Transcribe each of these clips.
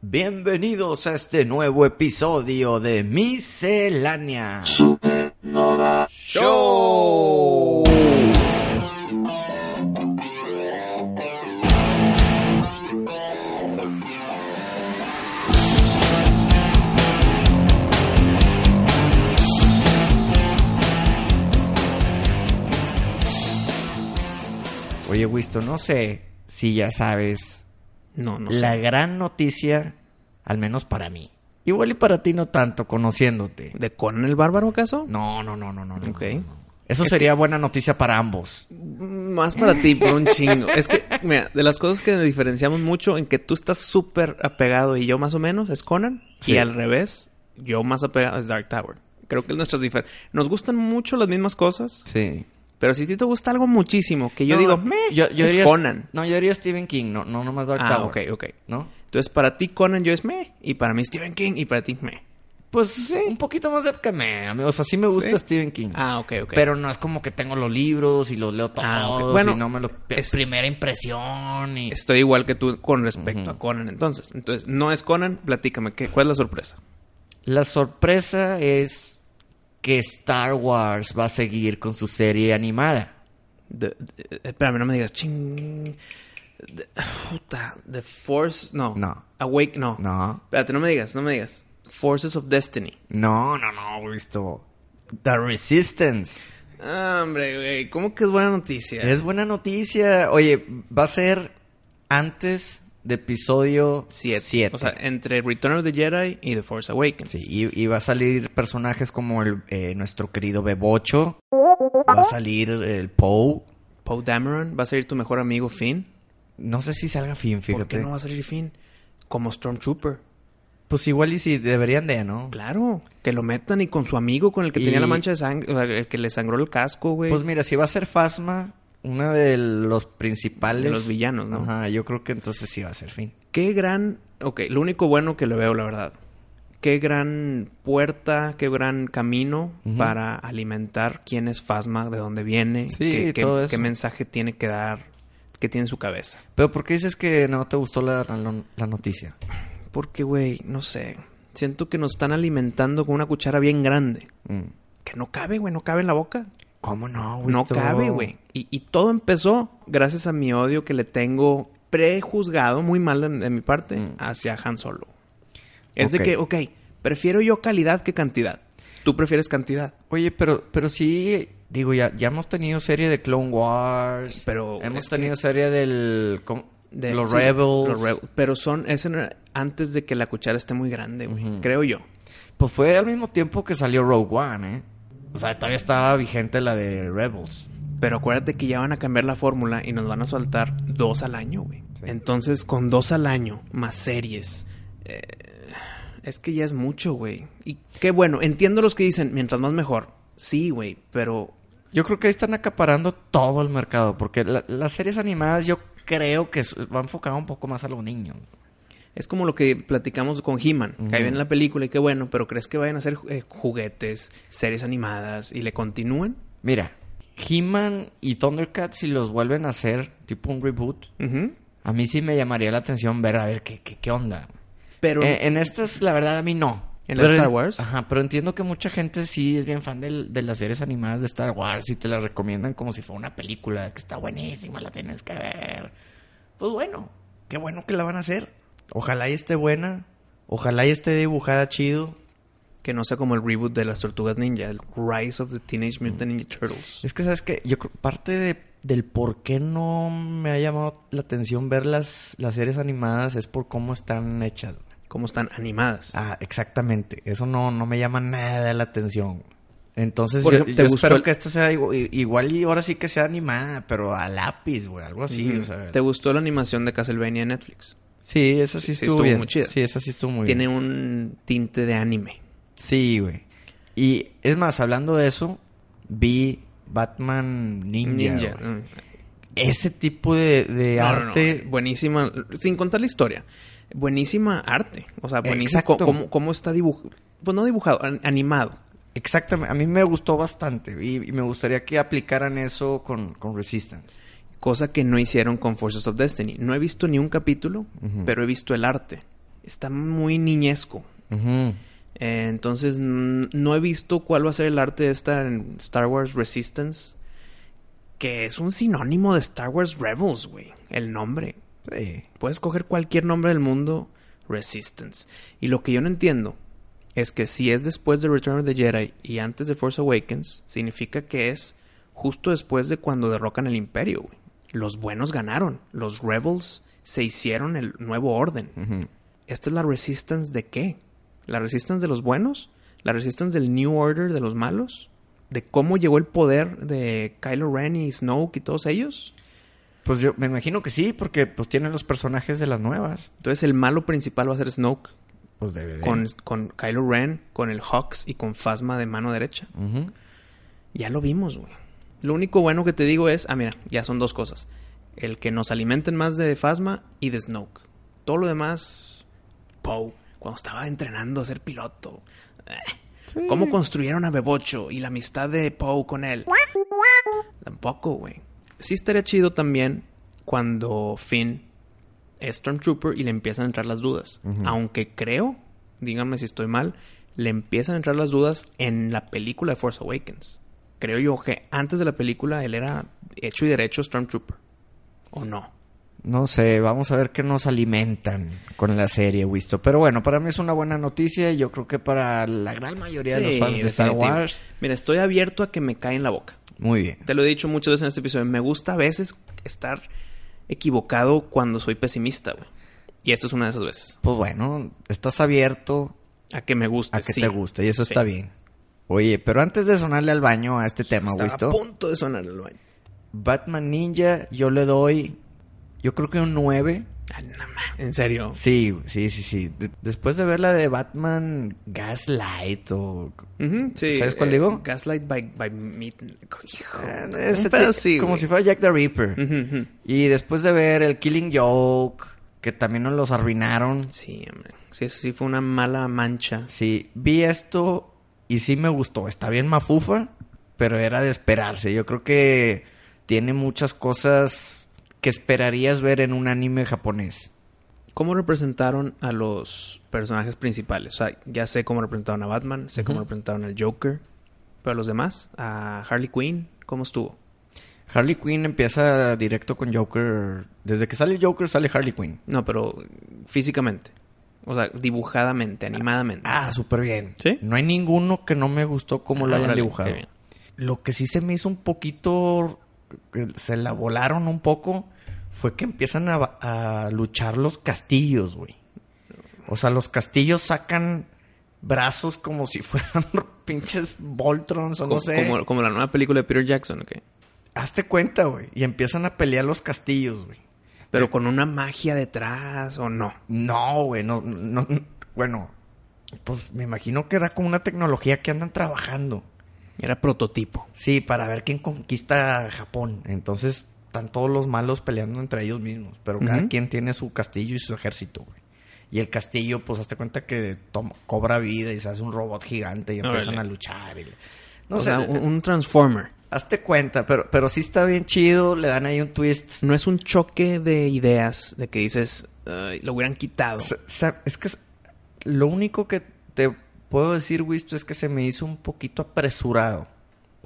Bienvenidos a este nuevo episodio de Miscelánea Supernova Show. Oye, Wisto, no sé si ya sabes No, no la sé. gran noticia, al menos para mí. Igual y para ti no tanto, conociéndote. ¿De Conan el Bárbaro acaso? No, no, no, no, no. Ok. no, no. Eso sería buena noticia para ambos. Más para ti, por un chingo. Es que, mira, de las cosas que diferenciamos mucho en que tú estás súper apegado y yo más o menos es Conan. Sí. Y al revés, yo más apegado es Dark Tower. Creo que nuestras diferencias. Nos gustan mucho las mismas cosas, Sí. Pero si a ti te gusta algo muchísimo, que yo digo, yo, yo es diría, Conan. No, yo diría Stephen King, no, no nomás Dark Ah, Tower. ok, ok. ¿No? Entonces, para ti Conan yo es meh, y para mí Stephen King, y para ti meh. Pues un poquito más de que me. O sea, sí me gusta ¿Sí? Stephen King. Ah, ok, ok. Pero no es como que tengo los libros y los leo todos Ah. Bueno, y no me lo... es- Primera impresión y... Estoy igual que tú con respecto a Conan, entonces. Entonces, no es Conan, platícame, ¿qué, ¿cuál es la sorpresa? La sorpresa es que Star Wars va a seguir con su serie animada. The- the- espérame, no me digas. Ching. The, puta. The Force. No. No. Awake. No. No. Espérate, no me digas, no me digas. Forces of Destiny. No, no, no, visto. The Resistance. Ah, hombre, güey. ¿Cómo que es buena noticia? Es buena noticia. Oye, va a ser antes de episodio Siete. 7. O sea, entre Return of the Jedi y The Force Awakens. Sí, y, y va a salir personajes como el eh, nuestro querido Bebocho. Va a salir el Poe. Poe Dameron. Va a salir tu mejor amigo Finn. No sé si salga Finn, fíjate. ¿Por qué no va a salir Finn? Como Stormtrooper. Pues igual y si deberían de, ¿no? Claro. Que lo metan y con su amigo con el que Y- tenía la mancha de sangre. El que le sangró el casco, güey. Pues mira, si va a ser Fasma, uno de los principales. De los villanos, ¿no? Ajá, yo creo que entonces sí va a ser Finn. Qué gran... Ok, lo único bueno que le veo, la verdad. Qué gran puerta, qué gran camino para alimentar quién es Fasma, de dónde viene, Sí, qué, qué- todo eso. qué mensaje tiene que dar, qué tiene en su cabeza. Pero ¿por qué dices que no te gustó la, la- la noticia? Porque, güey, no sé. Siento que nos están alimentando con una cuchara bien grande. Mm. Que no cabe, güey, no cabe en la boca. ¿Cómo no? No Wisto? cabe, güey. Y, y todo empezó gracias a mi odio que le tengo prejuzgado, muy mal de, de mi parte, Mm. hacia Han Solo. Es de que, ok, prefiero yo calidad que cantidad. Tú prefieres cantidad. Oye, pero, pero sí, digo, ya, ya hemos tenido serie de Clone Wars. Pero hemos es que- tenido serie del... De- los sí, Rebels. los Rebels. Pero son, no era- antes de que la cuchara esté muy grande, güey. Creo yo. Pues fue al mismo tiempo que salió Rogue One, ¿eh? O sea, todavía estaba vigente la de Rebels. Pero acuérdate que ya van a cambiar la fórmula y nos van a soltar dos al año, güey. Sí. Entonces, con dos al año, más series. eh, es que ya es mucho, güey. Y qué bueno, entiendo los que dicen, mientras más mejor. Sí, güey, pero Yo creo que ahí están acaparando todo el mercado, porque la- las series animadas yo creo que va enfocado un poco más a los niños. Es como lo que platicamos con He-Man. Que ahí viene la película y qué bueno, pero ¿crees que vayan a hacer eh, juguetes, series animadas y le continúen? Mira, He-Man y Thundercats, si los vuelven a hacer, tipo un reboot, a mí sí me llamaría la atención ver a ver qué, qué, qué onda. Pero Eh, en estas, la verdad, a mí no. ¿En la Pero Star Wars? Ajá, pero entiendo que mucha gente sí es bien fan del- de, las series animadas de Star Wars y te las recomiendan como si fuera una película que está buenísima, la tienes que ver. Pues bueno, qué bueno que la van a hacer. Ojalá y esté buena. Ojalá y esté dibujada chido. que no sea como el reboot de las Tortugas Ninja, el Rise of the Teenage Mutant Ninja Turtles. Es que, ¿sabes qué? Yo creo parte de, del por qué no me ha llamado la atención ver las, las series animadas es por cómo están hechas. Cómo están animadas. Ah, exactamente. Eso no, no me llama nada la atención. Entonces, yo, ejemplo, yo ¿te gustó espero el- que esta sea igual y ahora sí que sea animada, pero a lápiz, güey, algo así. Ujú. o sea, ¿Te gustó la animación de Castlevania en Netflix? Sí, esa sí, Sí, estuvo, muy chida. Sí, esa sí estuvo muy Tiene bien. un tinte de anime. Sí, güey. Y es más, hablando de eso, vi Batman Ninja. Mm. Ese tipo de, de No, no, no, arte. Buenísima, sin contar la historia. Buenísima arte. O sea, buenísimo cómo, cómo está dibujado. Pues no dibujado, an- animado. Exactamente. A mí me gustó bastante. Y, y me gustaría que aplicaran eso con, con Resistance. Cosa que no hicieron con Forces of Destiny. No he visto ni un capítulo, pero he visto el arte. Está muy niñesco. Eh, entonces, no he visto cuál va a ser el arte de esta en Star Wars Resistance. Que es un sinónimo de Star Wars Rebels, güey. El nombre. Sí. Puedes coger cualquier nombre del mundo, Resistance. Y lo que yo no entiendo es que si es después de Return of the Jedi y antes de Force Awakens, significa que es justo después de cuando derrocan el Imperio, güey. Los buenos ganaron. Los Rebels se hicieron el nuevo orden. ¿Esta es la Resistance de qué? ¿La Resistance de los buenos? ¿La Resistance del New Order de los malos? ¿De cómo llegó el poder de Kylo Ren y Snoke y todos ellos? Pues yo me imagino que sí, porque pues tienen los personajes de las nuevas. Entonces el malo principal va a ser Snoke. Pues debe de. con, con Kylo Ren, con el Hawks y con Phasma de mano derecha. Ya lo vimos, güey. Lo único bueno que te digo es, ah, mira, ya son dos cosas. El que nos alimenten más de Phasma y de Snoke. Todo lo demás, Poe, cuando estaba entrenando a ser piloto. Eh, Sí. ¿Cómo construyeron a Bebocho y la amistad de Poe con él? Tampoco, güey. Sí estaría chido también cuando Finn es Stormtrooper y le empiezan a entrar las dudas. Aunque creo, díganme si estoy mal, le empiezan a entrar las dudas en la película de Force Awakens. Creo yo que antes de la película él era hecho y derecho Stormtrooper. ¿O no? No sé, vamos a ver qué nos alimentan con la serie, Wisto. Pero bueno, para mí es una buena noticia y yo creo que para la gran mayoría de los fans de Star. Wars. Mira, estoy abierto a que me cae en la boca. Muy bien. Te lo he dicho muchas veces en este episodio. Me gusta a veces estar equivocado cuando soy pesimista, güey. Y esto es una de esas veces. Pues bueno, estás abierto A que me guste. a que sí. te guste y eso Sí. está bien. Oye, pero antes de sonarle al baño a este tema, Estaba a punto de sonar el baño. Batman Ninja, yo le doy, yo creo que un 9. Ay, no ma- En serio. Sí, sí, sí, sí. De- después de ver la de Batman Gaslight o... Sí, ¿Sabes cuál eh, digo? Gaslight by, by Meat. Hijo. Eh, ese así, como si fuera Jack the Ripper. Y después de ver el Killing Joke, que también nos los arruinaron. Sí, hombre. Sí, eso sí fue una mala mancha. Sí, vi esto y sí me gustó. Está bien mafufa, pero era de esperarse. Yo creo que tiene muchas cosas que esperarías ver en un anime japonés. ¿Cómo representaron a los personajes principales? O sea, ya sé cómo representaron a Batman, sé cómo representaron al Joker. Pero a los demás, a Harley Quinn, ¿cómo estuvo? Harley Quinn empieza directo con Joker. Desde que sale Joker sale Harley Quinn. No, pero físicamente. O sea, dibujadamente, animadamente. Ah, súper bien. ¿Sí? No hay ninguno que no me gustó como lo Ah, hayan dibujado. Lo que sí se me hizo un poquito... Se la volaron un poco. Fue que empiezan a, a luchar los castillos, güey. O sea, los castillos sacan brazos como si fueran pinches Voltrons o no como, sé. como, como la nueva película de Peter Jackson, ¿ok? Hazte cuenta, güey. Y empiezan a pelear los castillos, güey. Pero con una magia detrás, ¿o no? No, güey, no, no, no- bueno, pues me imagino que era como una tecnología que andan trabajando. Era prototipo. Sí, para ver quién conquista Japón. Entonces están todos los malos peleando entre ellos mismos, pero cada quien tiene su castillo y su ejército, güey. Y el castillo, pues hazte cuenta que toma- cobra vida y se hace un robot gigante y empiezan Órale. a luchar. y- No o sé, sea, un, un Transformer. Hazte cuenta, pero, pero sí está bien chido, le dan ahí un twist. No es un choque de ideas de que dices, "Ay, lo hubieran quitado. Es que lo único que te puedo decir, Wisto, es que se me hizo un poquito apresurado.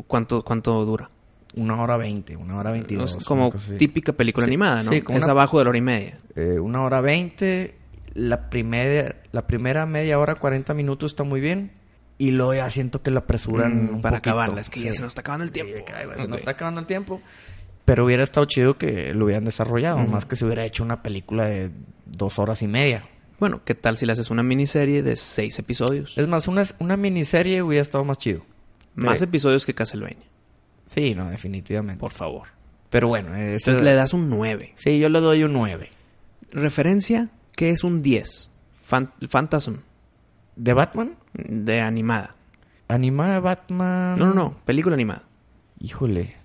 ¿Cuánto, ¿Cuánto dura? Una hora veinte, una hora veintidós. Es como típica película Sí, animada, ¿no? sí, como es una- abajo de la hora y media. Eh, una hora veinte. La primera, la primera media hora, 40 minutos está muy bien. Y luego ya siento que la apresuran Mm, para poquito. acabarla. Es que ya se nos está acabando el tiempo. que, se nos está acabando el tiempo. Pero hubiera estado chido que lo hubieran desarrollado. Más que se hubiera hecho una película de dos horas y media. Bueno, ¿qué tal si le haces una miniserie de seis episodios? Es más, una, una miniserie hubiera estado más chido. Más Eh, episodios que Castlevania, Sí, no, definitivamente. por favor. Pero bueno, ese- Entonces le das un 9. sí, yo le doy un 9. Referencia, ¿Qué es un 10? Fan- Phantasm, ¿De Batman? de animada. Animada Batman. No, no, no, película animada. Híjole.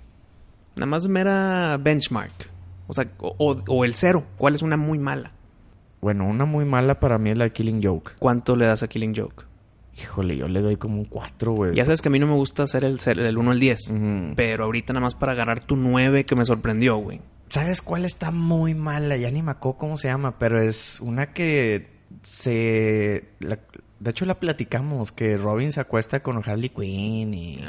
Nada más mera benchmark. O sea, o, o- o el cero. ¿Cuál es una muy mala? Bueno, una muy mala para mí es la de Killing Joke. ¿Cuánto le das a Killing Joke? Híjole, yo le doy como un 4, güey. Ya sabes que a mí no me gusta hacer el, el 1 al 10. Ujú. Pero ahorita nada más para agarrar tu 9 que me sorprendió, güey. ¿Sabes cuál está muy mala? Ya ni me acuerdo cómo se llama, pero es una que se... la- de hecho la platicamos, que Robin se acuesta con Harley Quinn y,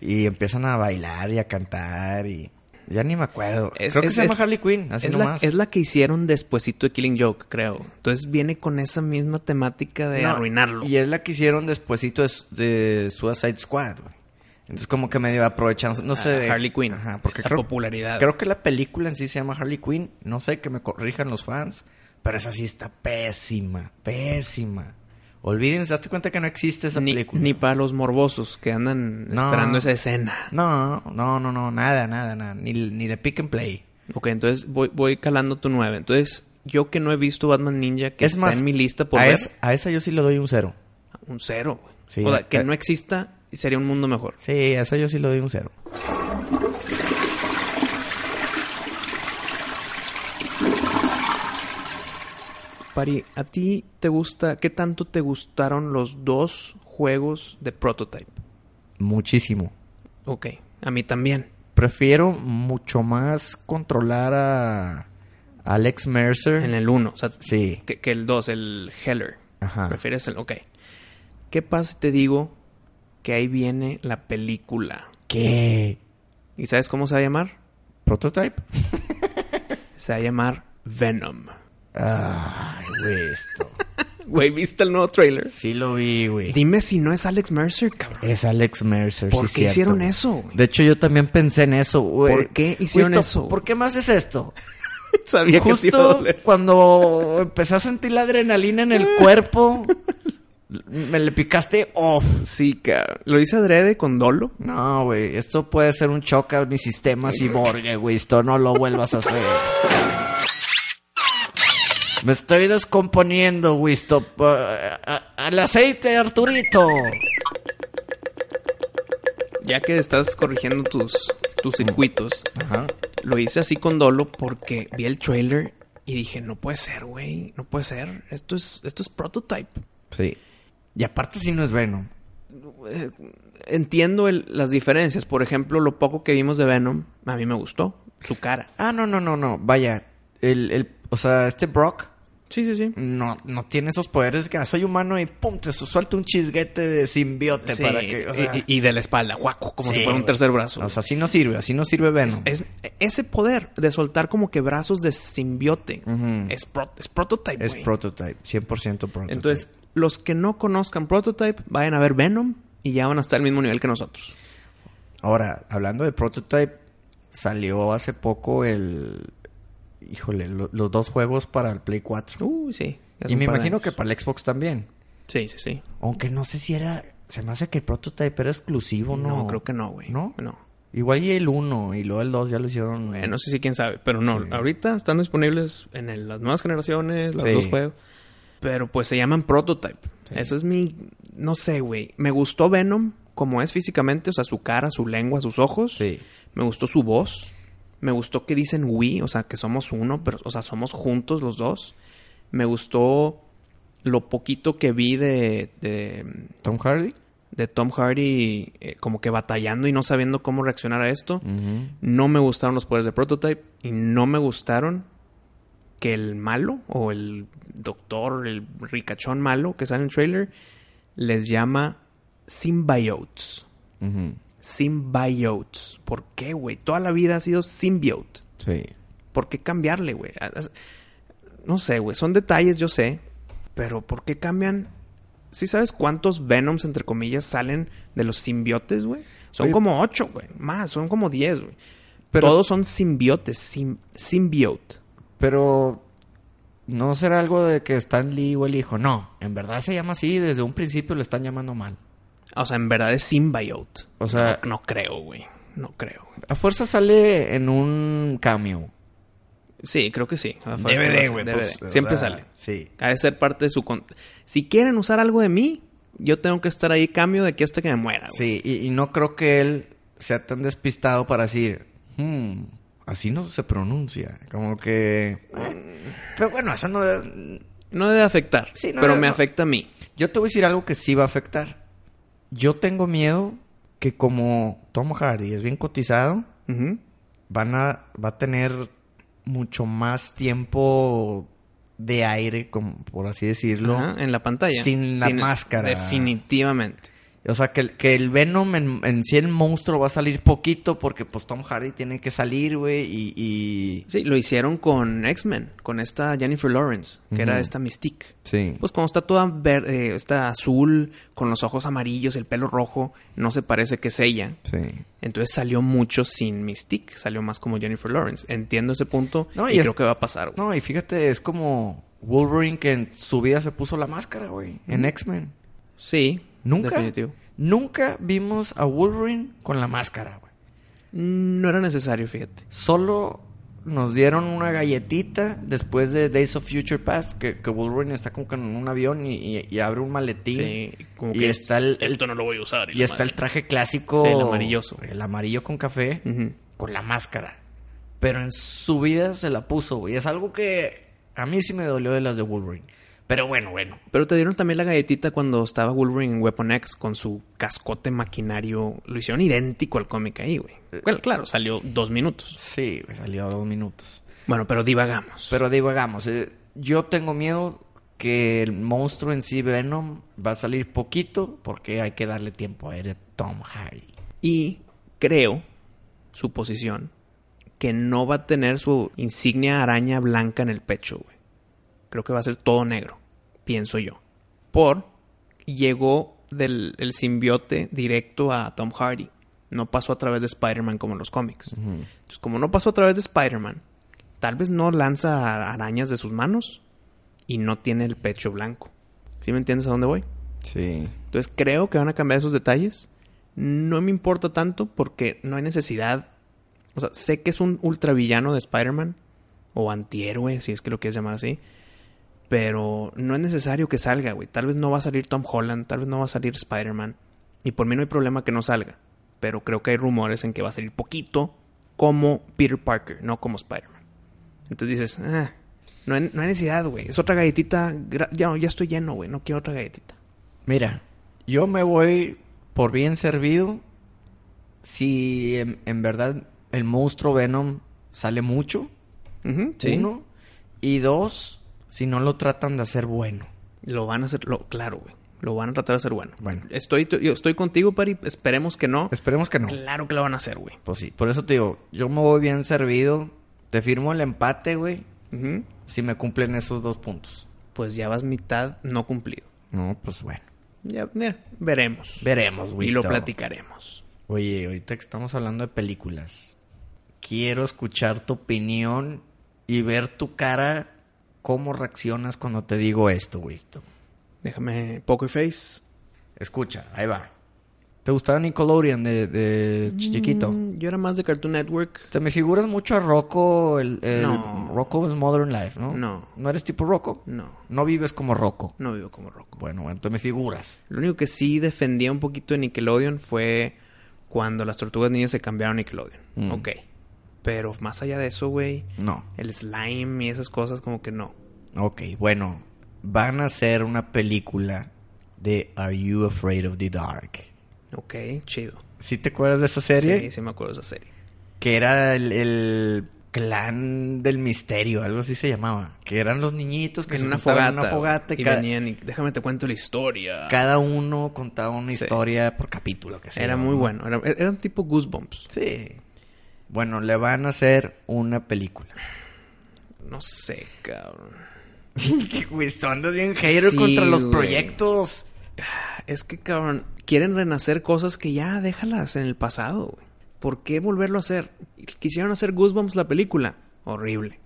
y empiezan a bailar y a cantar y... Ya ni me acuerdo. Es- Creo que es- se llama es- Harley Quinn, así es, la, nomás. es la que hicieron despuesito de Killing Joke, creo. Entonces viene con esa misma temática de No, arruinarlo. Y es la que hicieron despuesito de, de Suicide Squad, güey. Entonces como que medio aprovechan, no sé... A de- Harley Quinn. Ajá, porque la creo, popularidad. Creo que la película en sí se llama Harley Quinn. No sé que me corrijan los fans. Pero esa sí está pésima. Pésima. Olvídense, hazte cuenta que no existe esa ni, película. ni para los morbosos que andan No. esperando esa escena. No, no, no, no. Nada, nada, nada. Ni, ni de pick and play. Ok, entonces voy, voy calando tu 9. Entonces, yo que no he visto Batman Ninja, que Es está más, en mi lista por a, ver, es- a esa yo sí le doy un cero. un cero. güey. Sí, o sea, que no exista y sería un mundo mejor. Sí, a esa yo sí le doy un cero. Pari, ¿a ti te gusta, qué tanto te gustaron los dos juegos de Prototype? Muchísimo. Ok, a mí también. Prefiero mucho más controlar a Alex Mercer. En el 1, o sea, Sí. que, que el 2, el Heller. Ajá. Prefieres el, ok. ¿Qué pasa si te digo que ahí viene la película? ¿Qué? ¿Y sabes cómo se va a llamar? ¿Prototype? Se va a llamar Venom. Ay, güey, esto. Güey, ¿viste el nuevo trailer? Sí lo vi, güey. Dime si no es Alex Mercer, cabrón. Es Alex Mercer, ¿Por sí, qué cierto, hicieron eso? güey? De hecho, yo también pensé en eso, güey. ¿Por qué hicieron Justo, eso? ¿Por qué me haces esto? Sabía que te iba a Justo doler. cuando empecé a sentir la adrenalina en el cuerpo, me le picaste off. Sí, cabrón. ¿Lo hice adrede con dolo? No, güey, esto puede ser un choque a mi sistema ciborgue, güey. Esto no lo vuelvas a hacer. Me estoy descomponiendo, güey. Stop. Ah, ah, al aceite, Arturito. Ya que estás corrigiendo tus, tus circuitos, Ajá. lo hice así con dolo porque vi el trailer y dije, no puede ser, güey. No puede ser. Esto es, esto es Prototype. Sí. Y aparte si no es Venom. Eh, entiendo el- las diferencias. Por ejemplo, lo poco que vimos de Venom, a mí me gustó. Su cara. Ah, no, no, no, no. Vaya. El, el, o sea, este Brock Sí, sí, sí. no, no tiene esos poderes que ah, soy humano y pum, te su- suelta un chisguete de simbiote Sí, para que. o sea, y, y de la espalda, guaco, como Sí, si fuera un tercer brazo. o sea, así no sirve, así no sirve Venom. es, ese poder de soltar como que brazos de simbiote es, pro- es prototype, Es güey. prototype, 100% prototype. Entonces, los que no conozcan prototype, vayan a ver Venom y ya van a estar al mismo nivel que nosotros. Ahora, hablando de prototype, salió hace poco el. Híjole, lo- los dos juegos para el Play 4. Uy, sí. y me imagino años. que para el Xbox también. Sí, sí, sí. Aunque no sé si era. Se me hace que el prototype era exclusivo, ¿no? No, creo que no, güey. ¿No? No. Igual y el 1 y luego el 2 ya lo hicieron. Bueno, no sé si quién sabe, pero no. Sí. Ahorita están disponibles en el- las nuevas generaciones, los Sí. dos juegos. Pero pues se llaman prototype. Sí. Eso es mi... No sé, güey. Me gustó Venom como es físicamente, o sea, su cara, su lengua, sus ojos. Sí. Me gustó su voz. Me gustó que dicen we, o sea, que somos uno, pero, o sea, somos juntos los dos. Me gustó lo poquito que vi de, de, Tom Hardy. de Tom Hardy eh, como que batallando y no sabiendo cómo reaccionar a esto. No me gustaron los poderes de Prototype y no me gustaron que el malo o el doctor, el ricachón malo que sale en el trailer, les llama symbiotes. Symbiotes. ¿Por qué, güey? Toda la vida ha sido symbiote. Sí. ¿Por qué cambiarle, güey? Ah, ah, No sé, güey. Son detalles, yo sé. Pero ¿por qué cambian? ¿Sí sabes cuántos Venoms, entre comillas, salen de los simbiotes, güey? Son Oye, como ocho, güey. Más, son como diez, güey. Pero- Todos son simbiotes. sim- symbiote. Pero. ¿No será algo de que Stan Lee o el hijo? No, en verdad se llama así. Desde un principio lo están llamando mal. O sea, en verdad es symbiote. O sea- No, no creo, güey. No creo. güey. A fuerza sale en un cameo. Sí, creo que sí. A fuerza DVD, güey. pues, o Siempre sea, sale. Sí. Ha de ser parte de su... con- Si quieren usar algo de mí, yo tengo que estar ahí cambio de aquí hasta que me muera. güey. Sí, y, y no creo que él sea tan despistado para decir, "Hmm, así no se pronuncia. Como que. eh. Pero bueno, eso no. No debe afectar, Sí, no pero debe- me afecta a mí. Yo te voy a decir algo que sí va a afectar. Yo tengo miedo que como Tom Hardy es bien cotizado, van a, va a tener mucho más tiempo de aire, como por así decirlo. Ajá, en la pantalla. Sin la máscara. Definitivamente. O sea, que, el- que el Venom en, en sí el monstruo va a salir poquito porque pues Tom Hardy tiene que salir, güey, y, y... Sí, lo hicieron con X-Men, con esta Jennifer Lawrence, que era esta Mystique. Sí. Pues cuando está toda verde, está azul, con los ojos amarillos, el pelo rojo, no se parece que es ella. Sí. Entonces salió mucho sin Mystique, salió más como Jennifer Lawrence. Entiendo ese punto No, y, y es- creo que va a pasar. güey. No, y fíjate, es como Wolverine que en su vida se puso la máscara, güey, en X-Men. Sí, Nunca. definitivo. Nunca vimos a Wolverine con la máscara, güey. No era necesario, fíjate. Solo nos dieron una galletita después de Days of Future Past, que, que Wolverine está como que en un avión y, y- y abre un maletín. Sí, como y que está el, el- esto no lo voy a usar. y está el traje clásico. Sí, el amarilloso. El amarillo con café, con la máscara. Pero en su vida se la puso, güey. Es algo que a mí sí me dolió de las de Wolverine. Pero bueno, bueno. Pero te dieron también la galletita cuando estaba Wolverine en Weapon X con su cascote maquinario. Lo hicieron idéntico al cómic ahí, güey. Bueno, claro, salió dos minutos. Sí, salió dos minutos. Bueno, pero divagamos. Pero divagamos. eh, yo tengo miedo que el monstruo en sí, Venom, va a salir poquito porque hay que darle tiempo a él, Tom Hardy. Y creo, su posición, que no va a tener su insignia araña blanca en el pecho, güey. Creo que va a ser todo negro, pienso yo. Por llegó del el simbiote directo a Tom Hardy. No pasó a través de Spider-Man como en los cómics. Entonces, como no pasó a través de Spider-Man, tal vez no lanza arañas de sus manos y no tiene el pecho blanco. ¿Sí me entiendes a dónde voy? Sí. Entonces creo que van a cambiar esos detalles. No me importa tanto porque no hay necesidad. O sea, sé que es un ultravillano de Spider-Man. O antihéroe, si es que lo quieres llamar así. Pero no es necesario que salga, güey. Tal vez no va a salir Tom Holland, tal vez no va a salir Spider-Man. Y por mí no hay problema que no salga. Pero creo que hay rumores en que va a salir poquito como Peter Parker, no como Spider-Man. Entonces dices, ah, no, hay, no hay necesidad, güey. Es otra galletita. Ya, ya estoy lleno, güey. No quiero otra galletita. Mira, yo me voy por bien servido si en, en verdad el monstruo Venom sale mucho. Sí. Uno. Y dos, si no lo tratan de hacer bueno. Lo van a hacer, lo, claro, güey. Lo van a tratar de hacer bueno. Bueno. Estoy, yo estoy contigo, Pari. Esperemos que no. Esperemos que no. Claro que lo van a hacer, güey. Pues sí, por eso te digo, yo me voy bien servido. Te firmo el empate, güey, si me cumplen esos dos puntos. Pues ya vas mitad no cumplido. No, pues bueno. Ya, mira, veremos. Veremos, güey. y lo platicaremos. Oye, ahorita que estamos hablando de películas, quiero escuchar tu opinión y ver tu cara, cómo reaccionas cuando te digo esto, güey. esto. Déjame Poker Face. Escucha, ahí va. ¿Te gustaba Nickelodeon de, de chiquito? Mm, yo era más de Cartoon Network. Te me figuras mucho a Rocco, el, el No. Rocco el Modern Life, ¿no? No. ¿No eres tipo Rocco? No, No vives como Rocco. no vivo como Rocco. Bueno, bueno, te me figuras. Lo único que sí defendía un poquito de Nickelodeon fue cuando las tortugas niñas se cambiaron a Nickelodeon. Mm. Ok. Pero más allá de eso, güey, No. el slime y esas cosas como que no. Ok, bueno. Van a hacer una película de Are You Afraid of the Dark? Ok, chido. ¿Sí te acuerdas de esa serie? Sí, sí me acuerdo de esa serie. Que era el, el clan del misterio, algo así se llamaba. Que eran los niñitos que en se una fogata. en una fogata y, y ca- venían y déjame te cuento la historia. cada uno contaba una Sí. historia por capítulo. Que sea, Era muy ¿no? bueno. Era, era un tipo Goosebumps. Sí. Bueno, le van a hacer una película. No sé, cabrón. Güey, bien hater Sí, contra los güey. proyectos. Es que, cabrón, quieren renacer cosas que ya déjalas en el pasado, güey. ¿Por qué volverlo a hacer? Quisieron hacer Goosebumps la película. Horrible.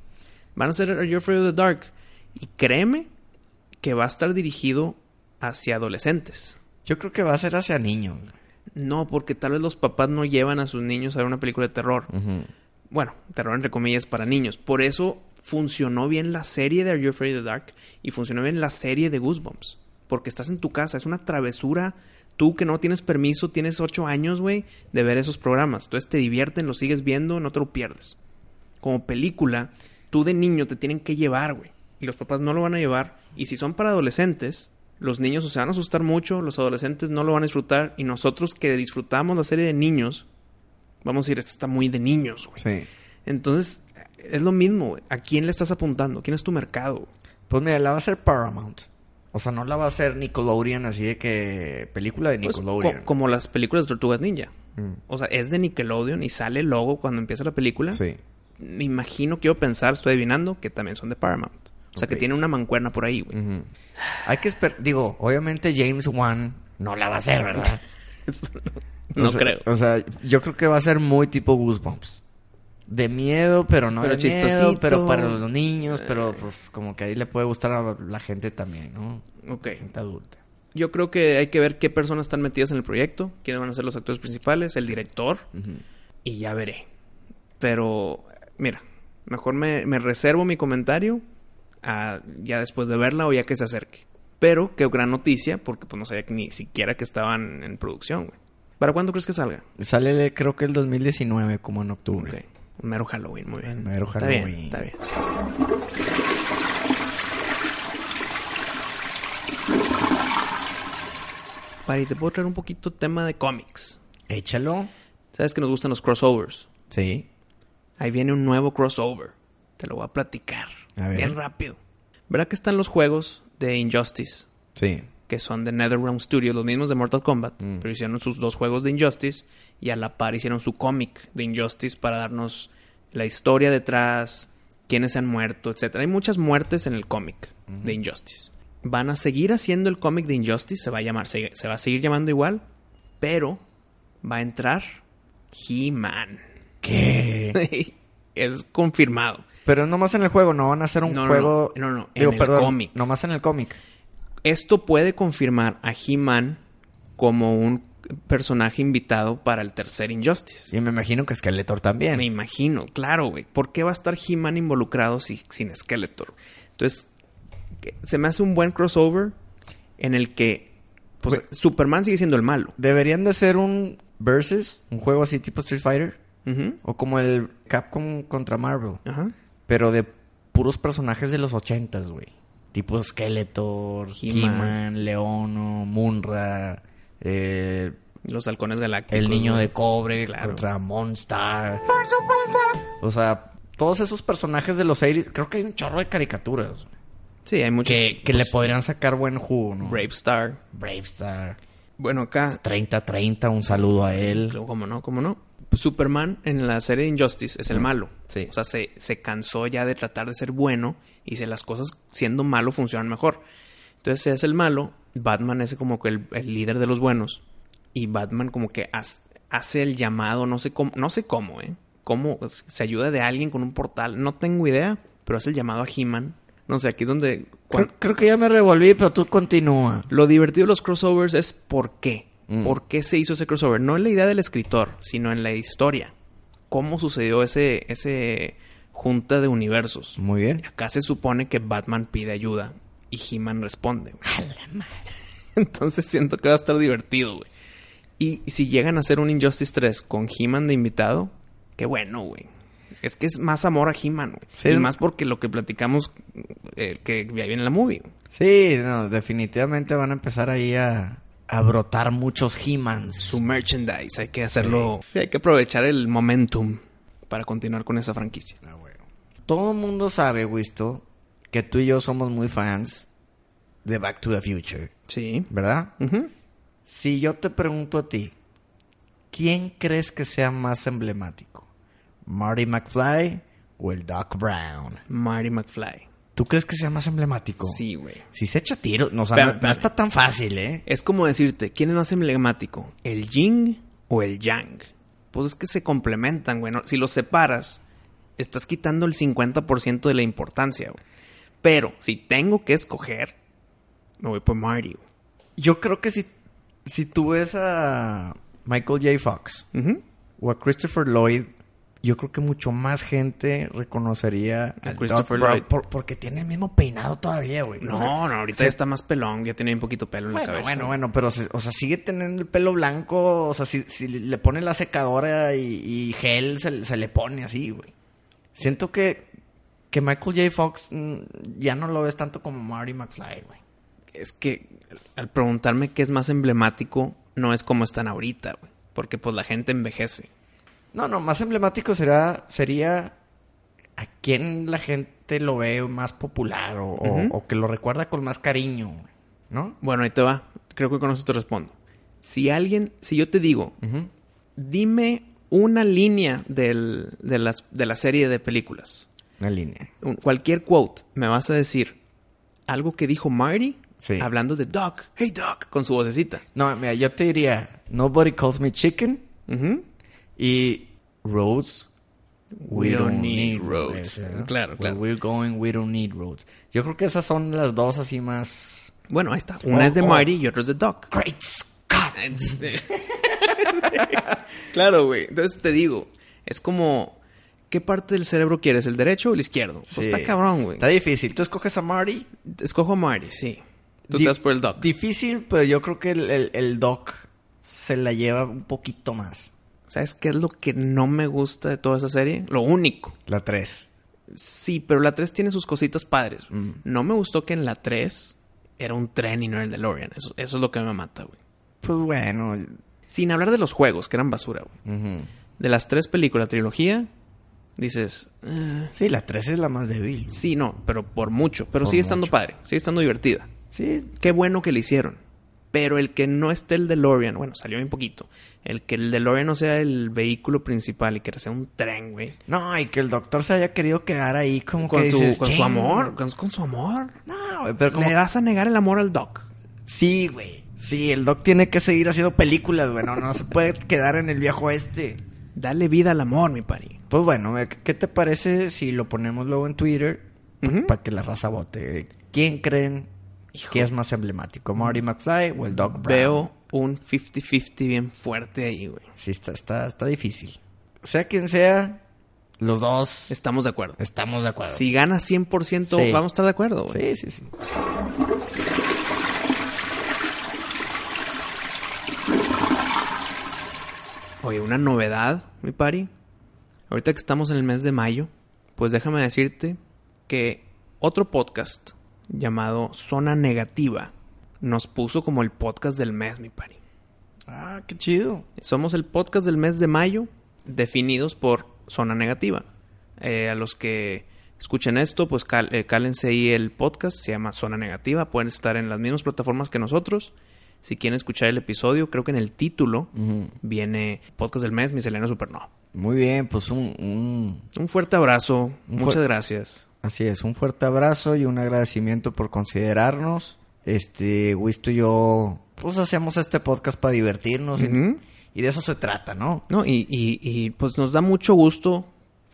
Van a hacer Are You Afraid of the Dark. Y créeme que va a estar dirigido hacia adolescentes. Yo creo que va a ser hacia niños. No, porque tal vez los papás no llevan a sus niños a ver una película de terror. Bueno, terror entre comillas para niños. Por eso funcionó bien la serie de Are You Afraid of the Dark y funcionó bien la serie de Goosebumps. Porque estás en tu casa, es una travesura. Tú que no tienes permiso, tienes ocho años, güey, de ver esos programas. Entonces te divierten, los sigues viendo, no te lo pierdes. Como película, tú de niño te tienen que llevar, güey. Y los papás no lo van a llevar. Y si son para adolescentes, los niños o se van a asustar mucho, los adolescentes no lo van a disfrutar. Y nosotros que disfrutamos la serie de niños, vamos a decir, esto está muy de niños, güey. Sí. Entonces, es lo mismo, güey. ¿A quién le estás apuntando? ¿Quién es tu mercado? Pues mira, la va a hacer Paramount. O sea, no la va a hacer Nickelodeon, así de que película de Pues, Nickelodeon. co- como las películas de Tortugas Ninja. Mm. O sea, es de Nickelodeon y sale el logo cuando empieza la película. Sí. Me imagino, quiero pensar, estoy adivinando, que también son de Paramount. O sea, que tiene una mancuerna por ahí, güey. Hay que esperar. Digo, obviamente James Wan no la va a hacer, ¿verdad? No O sea- creo. O sea, yo creo que va a ser muy tipo Goosebumps. De miedo, pero no Pero de miedo, chistosito. pero para los niños, pero pues como que ahí le puede gustar a la gente también, ¿no? Ok. Gente adulta. Yo creo que hay que ver qué personas están metidas en el proyecto, quiénes van a ser los actores principales, el director, y ya veré. Pero, mira, mejor me, me reservo mi comentario a- ya después de verla o ya que se acerque. Pero qué gran noticia, porque pues no sabía que ni siquiera que estaban en producción, güey. ¿Para cuándo crees que salga? Sale creo que el 2019, como en octubre. Ok. Un mero Halloween, muy bien. Mero Está bien, Halloween. está bien. Pari, te puedo traer un poquito tema de cómics. Échalo. Sabes que nos gustan los crossovers. Sí. Ahí viene un nuevo crossover. Te lo voy a platicar. A ver. Bien rápido. ¿Verdad que están los juegos de Injustice? Sí. Que son de NetherRealm Studios, los mismos de Mortal Kombat. Mm. Pero hicieron sus dos juegos de Injustice. Y a la par hicieron su cómic de Injustice para darnos la historia detrás, quiénes se han muerto, etc. Hay muchas muertes en el cómic de Injustice. Van a seguir haciendo el cómic de Injustice. Se va a llamar, se, se va a seguir llamando igual. Pero va a entrar He-Man. ¿Qué? es confirmado. Pero nomás en el juego, no van a hacer un No, juego. no, no, no, Digo, en el cómic. Nomás en el cómic. Esto puede confirmar a He-Man como un personaje invitado para el tercer Injustice. Y me imagino que Skeletor también. Me imagino, claro, güey. ¿Por qué va a estar He-Man involucrado si- sin Skeletor? Entonces, se me hace un buen crossover en el que pues, Pues- Superman sigue siendo el malo. Deberían de ser un versus, un juego así tipo Street Fighter. O como el Capcom contra Marvel. Ajá. Pero de puros personajes de los ochentas, güey. Tipo Skeletor, He-Man. Leono, Munra, eh, Los halcones galácticos. el niño de cobre Claro. contra Monstar. O sea, todos esos personajes de los 80 creo que hay un chorro de caricaturas Sí, hay muchos. que, que le podrían sacar buen jugo, ¿no? Brave Star. Bravestar. Bueno, acá 30-30, un saludo a él. ¿Cómo no? ¿Cómo no? Superman en la serie de Injustice es el malo. sí. O sea, se, se cansó ya de tratar de ser bueno y si las cosas siendo malo funcionan mejor. Entonces se hace el malo, Batman es como que el, el líder de los buenos y Batman como que hace el llamado, no sé cómo, no sé cómo, ¿eh? Cómo se ayuda de alguien con un portal, no tengo idea, pero hace el llamado a He-Man. No sé, aquí es donde... Creo, creo que ya me revolví, pero tú continúa. lo divertido de los crossovers es por qué. Mm. ¿Por qué se hizo ese crossover? No en la idea del escritor, sino en la historia. ¿Cómo sucedió ese, ese junta de universos? Muy bien. Acá se supone que Batman pide ayuda y He-Man responde. güey. Entonces siento que va a estar divertido, güey. Y si llegan a hacer un Injustice 3 con He-Man de invitado, qué bueno, güey. Es que es más amor a He-Man, güey. Sí, y es- más porque lo que platicamos, eh, que ya viene la movie. güey. Sí, no, definitivamente van a empezar ahí a, a brotar muchos He-Mans. su merchandise. Hay que hacerlo. Sí, hay que aprovechar el momentum para continuar con esa franquicia. Todo el mundo sabe, Wisto, que tú y yo somos muy fans de Back to the Future, Sí. ¿verdad? Si yo te pregunto a ti, ¿quién crees que sea más emblemático? ¿Marty McFly o el Doc Brown? Marty McFly. ¿Tú crees que sea más emblemático? Sí, güey. Si se echa tiros, no, o sea, no- está tan fácil, ¿eh? Es como decirte, ¿quién es más emblemático? ¿El yin o el yang? Pues es que se complementan, güey. ¿no? Si los separas, estás quitando el 50% de la importancia, güey. Pero si tengo que escoger, me voy por güey. Yo creo que si, si tú ves a Michael J. Fox o a Christopher Lloyd yo creo que mucho más gente reconocería A Christopher Lloyd. por- porque tiene el mismo peinado todavía, güey. No, O sea, no, ahorita sí. ya está más pelón, ya tiene un poquito pelo en la Bueno, cabeza. bueno, bueno, pero, o sea, sigue teniendo el pelo blanco. O sea, si, si le pone la secadora y, y gel, se, se le pone así, güey. Siento que, que Michael J. Fox mm, ya no lo ves tanto como Marty McFly, güey. Es que al preguntarme qué es más emblemático, no es como están ahorita, güey. Porque pues la gente envejece. No, no, más emblemático será, sería a quién la gente lo ve más popular o, que lo recuerda con más cariño, ¿no? Bueno, ahí te va. Creo que con eso te respondo. Si alguien, si yo te digo, dime una línea del- de, las, de la serie de películas, Una línea. un- cualquier quote, me vas a decir algo que dijo Marty Sí. hablando de Doc, hey Doc, con su vocecita. No, mira, yo te diría, Nobody calls me chicken. Y roads. We don't need roads. Ese, ¿no? Claro, Where claro. we're going, we don't need roads. Yo creo que esas son las dos así más. Bueno, ahí está. Una Oh, es de. Marty y otra es de Doc. Great Scott. claro, güey. Entonces te digo, es como, ¿qué parte del cerebro quieres? ¿El derecho o el izquierdo? Pues está cabrón, güey. Está difícil. Tú escoges a Marty. Escojo a Marty, sí. Tú Di- te vas por el Doc. Difícil, pero yo creo que el, el- el Doc se la lleva un poquito más. ¿Sabes qué es lo que no me gusta de toda esa serie? Lo único. La 3. Sí, pero la 3 tiene sus cositas padres. Mm. No me gustó que en la 3 era un tren y no era el DeLorean. Eso, eso es lo que me mata, güey. Pues bueno. Sin hablar de los juegos, que eran basura, güey. De las tres películas, trilogía, dices... "Eh, Sí, la 3 es la más débil. sí, no, pero por mucho. Pero Por sigue estando mucho. padre, sigue estando divertida. Sí, Qué bueno que le hicieron. Pero el que no esté el DeLorean, bueno, salió bien poquito. El que el DeLorean no sea el vehículo principal y que sea un tren, güey. No, y que el doctor se haya querido quedar ahí como Con, que su, dices, con su amor, con, con su amor. No, güey, pero como... Le vas a negar el amor al Doc. Sí, güey. Sí, el doc tiene que seguir haciendo películas, güey. No, no se puede quedar en el viejo este. Dale vida al amor, mi pari. Pues bueno, güey, ¿qué te parece si lo ponemos luego en Twitter para que la raza vote? ¿Quién creen que es más emblemático? ¿Marty McFly o el Doc Brown? Veo un 50-50 bien fuerte ahí, güey. Sí, está, está, está difícil. Sea quien sea, los dos Estamos de acuerdo. estamos de acuerdo. Si gana 100%, Sí. vamos a estar de acuerdo, güey. Sí, sí, sí. Oye, una novedad, mi pari. Ahorita que estamos en el mes de mayo, pues déjame decirte que otro podcast llamado Zona Negativa nos puso como el podcast del mes, mi pari. Ah, qué chido. Somos el podcast del mes de mayo, definidos por Zona Negativa. Eh, a los que escuchen esto, pues cal- eh, cálense ahí el podcast, se llama Zona Negativa. Pueden estar en las mismas plataformas que nosotros. Si quieren escuchar el episodio, creo que en el título viene Podcast del Mes, Miscelánea Supernova. Muy bien, pues un, un- Un fuerte abrazo, Un muchas gracias. Así es, un fuerte abrazo y un agradecimiento por considerarnos. Este, Wisto y yo, pues hacemos este podcast para divertirnos y- de eso se trata, ¿no? No, y, y- y, pues nos da mucho gusto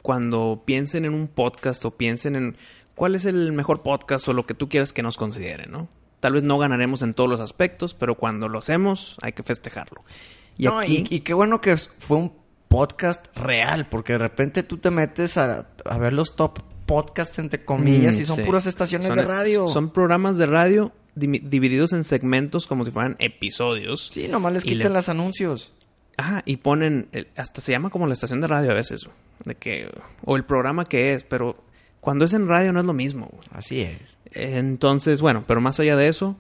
cuando piensen en un podcast o piensen en cuál es el mejor podcast o lo que tú quieras que nos consideren, ¿no? Tal vez no ganaremos en todos los aspectos, pero cuando lo hacemos hay que festejarlo. Y No, aquí, y, y qué bueno que fue un podcast real, porque de repente tú te metes a, a ver los top podcasts, entre comillas, Mm, y son sí. puras estaciones Son- de radio. Son programas de radio divididos en segmentos como si fueran episodios. Sí, nomás les Y quitan le- los anuncios. Ajá, y ponen, hasta se llama como la estación de radio a veces, de que, o el programa que es, pero cuando es en radio no es lo mismo. güey. Así es. Entonces, bueno, pero más allá de eso,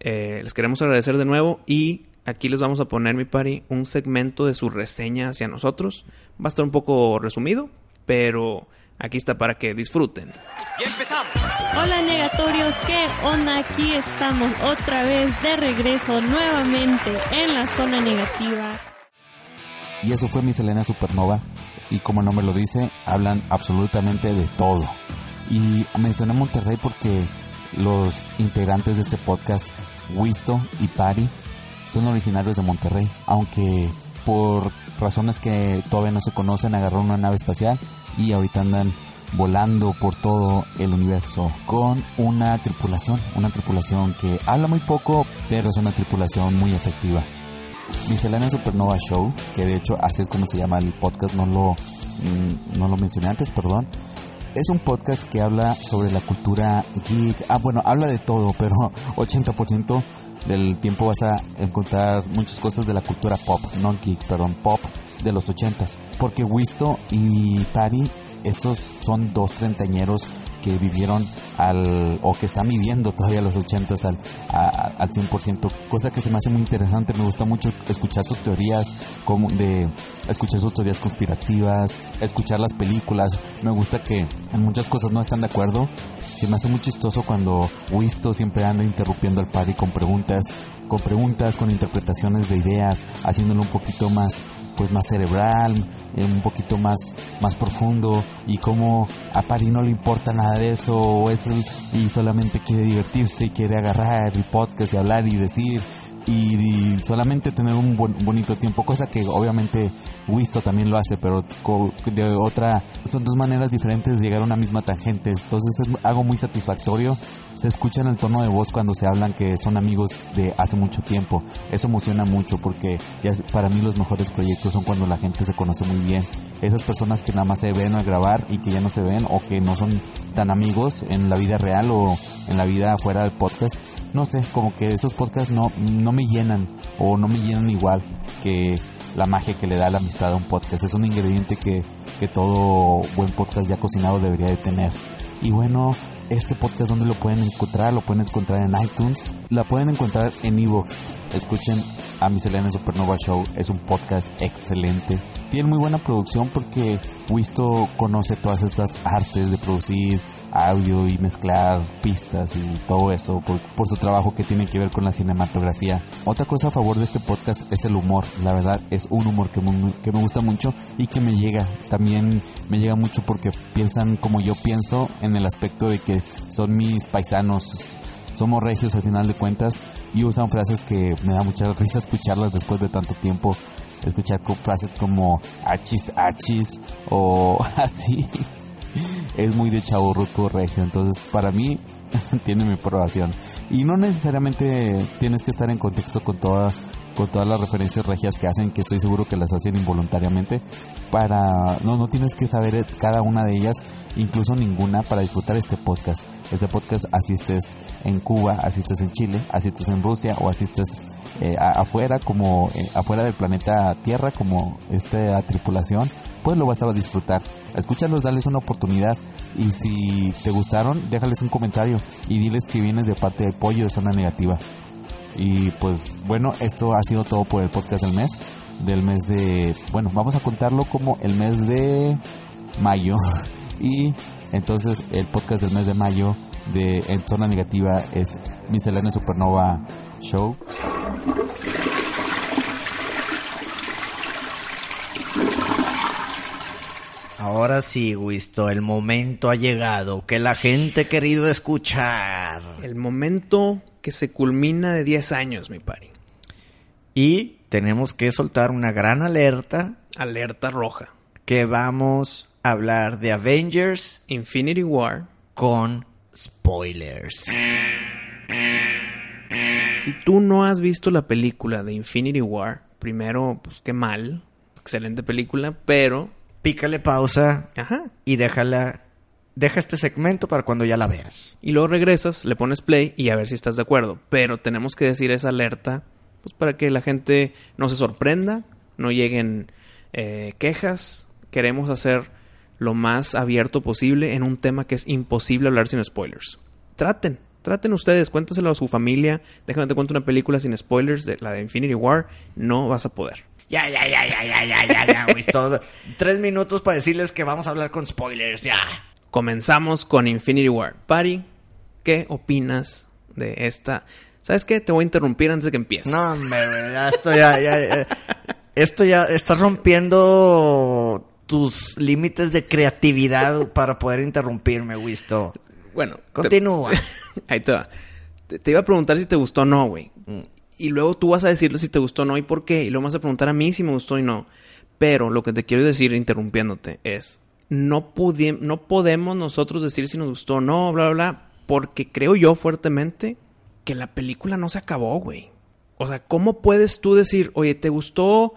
eh, les queremos agradecer de nuevo y aquí les vamos a poner, mi pari, un segmento de su reseña hacia nosotros. Va a estar un poco resumido, pero aquí está para que disfruten. Hola negatorios, ¿qué onda? Aquí estamos otra vez de regreso nuevamente en la zona negativa. Y eso fue Miscelánea Supernova. Y como el nombre lo dice, hablan absolutamente de todo. Y mencioné Monterrey porque los integrantes de este podcast, Wisto y Pari, son originarios de Monterrey. Aunque por razones que todavía no se conocen, agarraron una nave espacial y ahorita andan volando por todo el universo con una tripulación. Una tripulación que habla muy poco, pero es una tripulación muy efectiva. Miscelánea Supernova Show, que de hecho así es como se llama el podcast, no lo mm, no lo mencioné antes, perdón. Es un podcast que habla sobre la cultura geek. Ah, bueno, habla de todo, pero 80% del tiempo vas a encontrar muchas cosas de la cultura pop, no geek, perdón, pop de los 80s. Porque Wisto y Patty, estos son dos treintañeros que vivieron al, o que están viviendo todavía los 80 al, al 100%, cosa que se me hace muy interesante, me gusta mucho escuchar sus teorías, como de escuchar sus teorías conspirativas, escuchar las películas, me gusta que en muchas cosas no están de acuerdo, se me hace muy chistoso cuando Wisto siempre anda interrumpiendo al padre con preguntas, con preguntas, con interpretaciones de ideas, haciéndolo un poquito más, pues más cerebral, eh, un poquito más, más profundo y como a Pari no le importa nada de eso y solamente quiere divertirse y quiere agarrar el podcast y hablar y decir y, solamente tener un bonito tiempo, cosa que obviamente Wisto también lo hace, pero de otra, son dos maneras diferentes de llegar a una misma tangente, entonces es algo muy satisfactorio se escucha en el tono de voz cuando se hablan que son amigos de hace mucho tiempo. Eso emociona mucho porque ya para mí los mejores proyectos son cuando la gente se conoce muy bien. Esas personas que nada más se ven al grabar y que ya no se ven o que no son tan amigos en la vida real o en la vida fuera del podcast. No sé, como que esos podcasts no, no me llenan o no me llenan igual que la magia que le da la amistad a un podcast. Es un ingrediente que, que todo buen podcast ya cocinado debería de tener. Y bueno, este podcast donde lo pueden encontrar, lo pueden encontrar en iTunes, la pueden encontrar en Evox. Escuchen a Miscelánea Supernova Show, es un podcast excelente. Tiene muy buena producción porque Wisto conoce todas estas artes de producir, audio y mezclar pistas y todo eso por, su trabajo que tiene que ver con la cinematografía. Otra cosa a favor de este podcast es el humor. La verdad es un humor que me, que me gusta mucho y que me llega. También me llega mucho porque piensan como yo pienso en el aspecto de que son mis paisanos. Somos regios al final de cuentas y usan frases que me da mucha risa escucharlas después de tanto tiempo escuchar frases como achis achis o así es muy de chavo ruco regio. Entonces, para mí, tiene mi aprobación. Y no necesariamente tienes que estar en contexto con con todas las referencias regias que hacen, que estoy seguro que las hacen involuntariamente, para no no tienes que saber cada una de ellas, incluso ninguna para disfrutar este podcast. Este podcast así estés en Cuba, así estés en Chile, así estés en Rusia o así estés eh, afuera como eh, afuera del planeta Tierra como esta tripulación, pues lo vas a disfrutar. Escúchalos, dales una oportunidad y si te gustaron, déjales un comentario y diles que vienes de parte de Pollo de Zona Negativa. Y pues bueno, esto ha sido todo por el podcast del mes. Del mes de... Bueno, vamos a contarlo como el mes de mayo. y entonces el podcast del mes de mayo de En Zona Negativa es Miscelánea Supernova Show. Ahora sí, Wisto, el momento ha llegado que la gente ha querido escuchar. El momento que se culmina de 10 años, mi pari. Y tenemos que soltar una gran alerta. Alerta roja. Que vamos a hablar de Avengers Infinity War con spoilers. Si tú no has visto la película de Infinity War, primero, pues qué mal. Excelente película, pero pícale pausa Ajá. y déjala. Deja este segmento para cuando ya la veas. Y luego regresas, le pones play y a ver si estás de acuerdo. Pero tenemos que decir esa alerta pues para que la gente no se sorprenda, no lleguen eh, quejas. Queremos hacer lo más abierto posible en un tema que es imposible hablar sin spoilers. Traten, traten ustedes, cuéntaselo a su familia. Déjame te cuento una película sin spoilers, de la de Infinity War. No vas a poder. Ya, ya, ya, ya, ya, ya, ya, ya, Wisto. Tres minutos para decirles que vamos a hablar con spoilers, ya. Comenzamos con Infinity War. Pari, ¿qué opinas de esta? ¿Sabes qué? Te voy a interrumpir antes de que empieces. No, hombre, ya esto ya, ya, esto ya está rompiendo tus límites de creatividad para poder interrumpirme, Wisto. Bueno, continúa. Ahí te va. Te, iba a preguntar si te gustó o no, güey. Y luego tú vas a decirle si te gustó o no y por qué, y luego vas a preguntar a mí si me gustó y no. Pero lo que te quiero decir, interrumpiéndote, es, no, no podemos nosotros decir si nos gustó o no, bla, bla, bla, porque creo yo fuertemente que la película no se acabó, güey. O sea, ¿cómo puedes tú decir, oye, ¿te gustó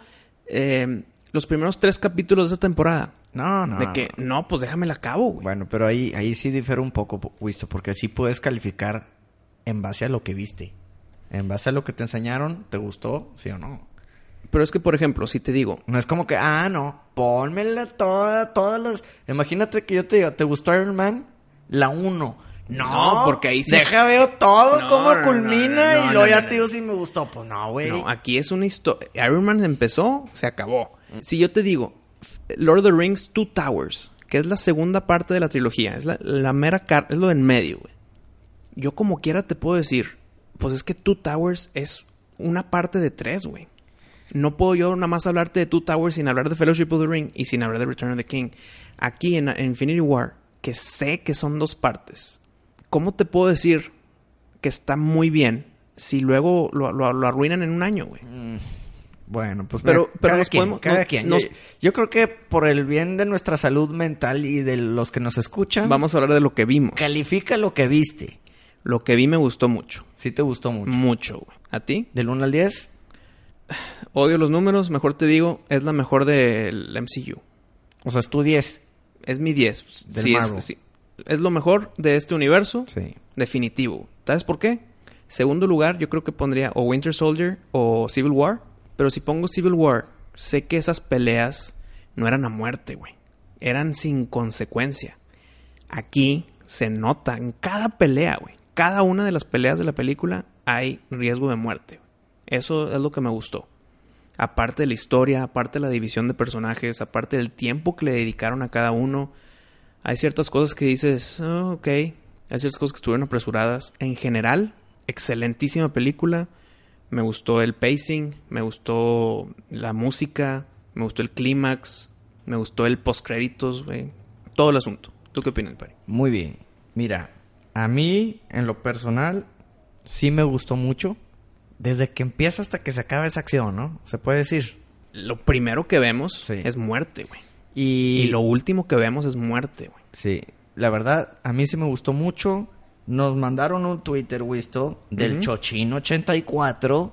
eh, los primeros tres capítulos de esta temporada. No, no. de que, no, pues déjame la acabo, güey. Bueno, pero ahí, ahí sí difiere un poco, po- Wisto, porque sí puedes calificar en base a lo que viste. En base a lo que te enseñaron, ¿te gustó? ¿Sí o no? Pero es que, por ejemplo, si te digo, No es como que, ah, no, pónmela toda, todas las... Imagínate que yo te diga, ¿te gustó Iron Man? La 1. No, No, porque ahí sí- Deja veo todo, No, cómo culmina no, y luego ya te digo si me gustó. Pues no, güey. no, aquí es una historia. Iron Man empezó, se acabó. Si yo te digo, Lord of the Rings, Two Towers, que es la segunda parte de la trilogía, es la, la mera car es lo en medio, güey. Yo como quiera te puedo decir, pues es que Two Towers es una parte de tres, güey. No puedo yo nada más hablarte de Two Towers sin hablar de Fellowship of the Ring y sin hablar de Return of the King. Aquí en, en Infinity War, que sé que son dos partes, ¿cómo te puedo decir que está muy bien si luego lo, lo- lo arruinan en un año, güey? Bueno, pues Pero- mira, pero cada nos quien, podemos- cada nos- quien. nos- Yo, yo creo que por el bien de nuestra salud mental y de los que nos escuchan, Vamos a hablar de lo que vimos. califica lo que viste. Lo que vi me gustó mucho. Si te gustó mucho. Mucho, güey. ¿A ti? Del 1 al 10, Odio los números, mejor te digo, es la mejor del MCU. o sea, es tu 10. Es mi 10. Del Sí, es, Marvel. sí. Es lo mejor de este universo. Sí. Definitivo. ¿Sabes por qué? Segundo lugar, yo creo que pondría o Winter Soldier o Civil War. Pero si pongo Civil War, sé que esas peleas no eran a muerte, güey. Eran sin consecuencia. Aquí se nota en cada pelea, güey. Cada una de las peleas de la película hay riesgo de muerte. Eso es lo que me gustó. Aparte de la historia, aparte de la división de personajes, aparte del tiempo que le dedicaron a cada uno, hay ciertas cosas que dices, "Ah, ok, hay ciertas cosas que estuvieron apresuradas. En general, excelentísima película. Me gustó el pacing, me gustó la música, me gustó el clímax, me gustó el postcréditos, güey. Todo el asunto. ¿Tú qué opinas, Pari? Muy bien. Mira, a mí, en lo personal, sí me gustó mucho. Desde que empieza hasta que se acaba esa acción, ¿no? Se puede decir. Lo primero que vemos Sí. es muerte, güey. Y, Y lo último que vemos es muerte, güey. Sí, la verdad, a mí sí me gustó mucho. Nos mandaron un Twitter, Wisto, del Ujú. Chochín84.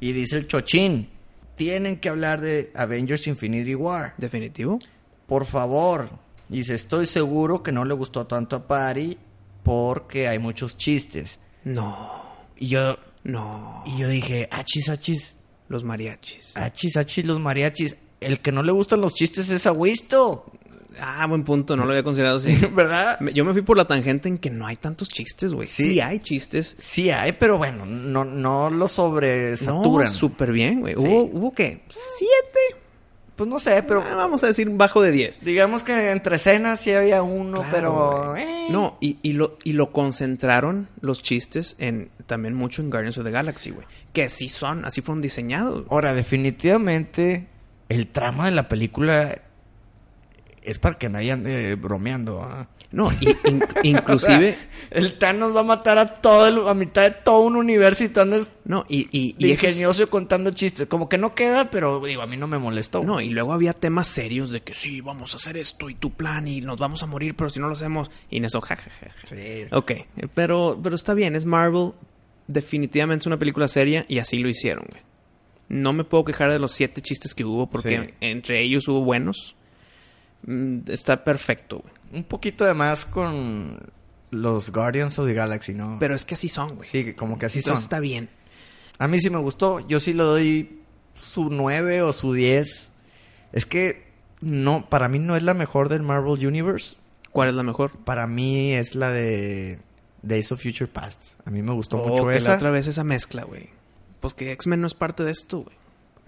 Y dice el Chochín, tienen que hablar de Avengers Infinity War. ¿Definitivo? Por favor. Dice, estoy seguro que no le gustó tanto a Pari porque hay muchos chistes. No, Y yo, no. y yo dije, achis, achis, Los mariachis. achis, achis, los mariachis. El que no le gustan los chistes es a Wisto. Ah, buen punto, no lo había considerado así. ¿Verdad? Yo me fui por la tangente en que no hay tantos chistes, güey. Sí. Sí. hay chistes. Sí hay, pero bueno, no, no lo sobresaturan. No, súper bien, güey. Sí. ¿Hubo, ¿Hubo qué? ¿Siete? Pues no sé, pero Ah, vamos a decir bajo de diez. digamos que entre escenas sí había uno, Claro, pero... eh. No, y, y lo, y lo concentraron los chistes en también mucho en Guardians of the Galaxy, güey. Que así son, así fueron diseñados. Ahora, definitivamente, el trama de la película es para que nadie ande bromeando. ¿ah? No, y, in- inclusive... O sea, el Thanos va a matar a todo el- a mitad de todo un universo y tú andas no, y, y, y es- ingenioso contando chistes. Como que no queda, pero digo, a mí no me molestó. No, y luego había temas serios de que sí, vamos a hacer esto y tu plan y nos vamos a morir, pero si no lo hacemos. Y en eso, jajaja. Sí. Ok, pero, pero está bien, es Marvel. Definitivamente es una película seria y así lo hicieron, güey. No me puedo quejar de los siete chistes que hubo porque Sí. entre ellos hubo buenos. Mm, Está perfecto, güey. Un poquito de más con los Guardians of the Galaxy, ¿no? Pero es que así son, güey. sí, como que así son. Está bien. A mí sí me gustó. Yo sí le doy su 9 o su 10. Es que no, para mí no es la mejor del Marvel Universe. ¿Cuál es la mejor? Para mí es la de Days of Future Past. A mí me gustó Oh, mucho que esa. la otra vez esa mezcla, güey. Pues que X-Men no es parte de esto, güey.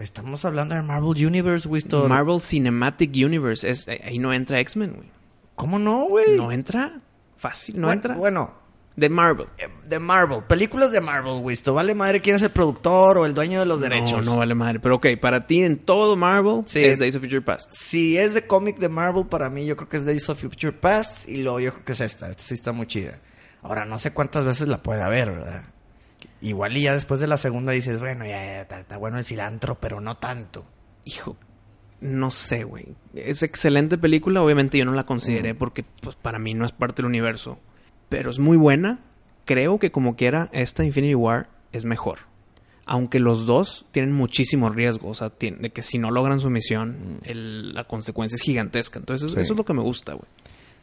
Estamos hablando de Marvel Universe, Wisto. Marvel Cinematic Universe. Es, ahí no entra X-Men, güey. ¿Cómo no, güey? No entra. Fácil, no bueno, entra. Bueno, De Marvel. eh, de Marvel. Películas de Marvel, Wisto. Vale madre quién es el productor o el dueño de los derechos. No, no vale madre. Pero ok, para ti en todo Marvel Sí. es Days of Future Past. Si es de cómic de Marvel, para mí yo creo que es Days of Future Past y luego yo creo que es esta. Esta sí está muy chida. Ahora, no sé cuántas veces la puede haber, ¿verdad? Igual y ya después de la segunda dices, bueno, ya, está, bueno el cilantro, pero no tanto. Hijo, no sé, güey. Es excelente película. Obviamente yo no la consideré porque pues, para mí no es parte del universo. Pero es muy buena. Creo que como quiera, esta Infinity War es mejor. Aunque los dos tienen muchísimo riesgo, o sea, de que si no logran su misión, el- la consecuencia es gigantesca. Entonces, eso, Sí. eso es lo que me gusta, güey.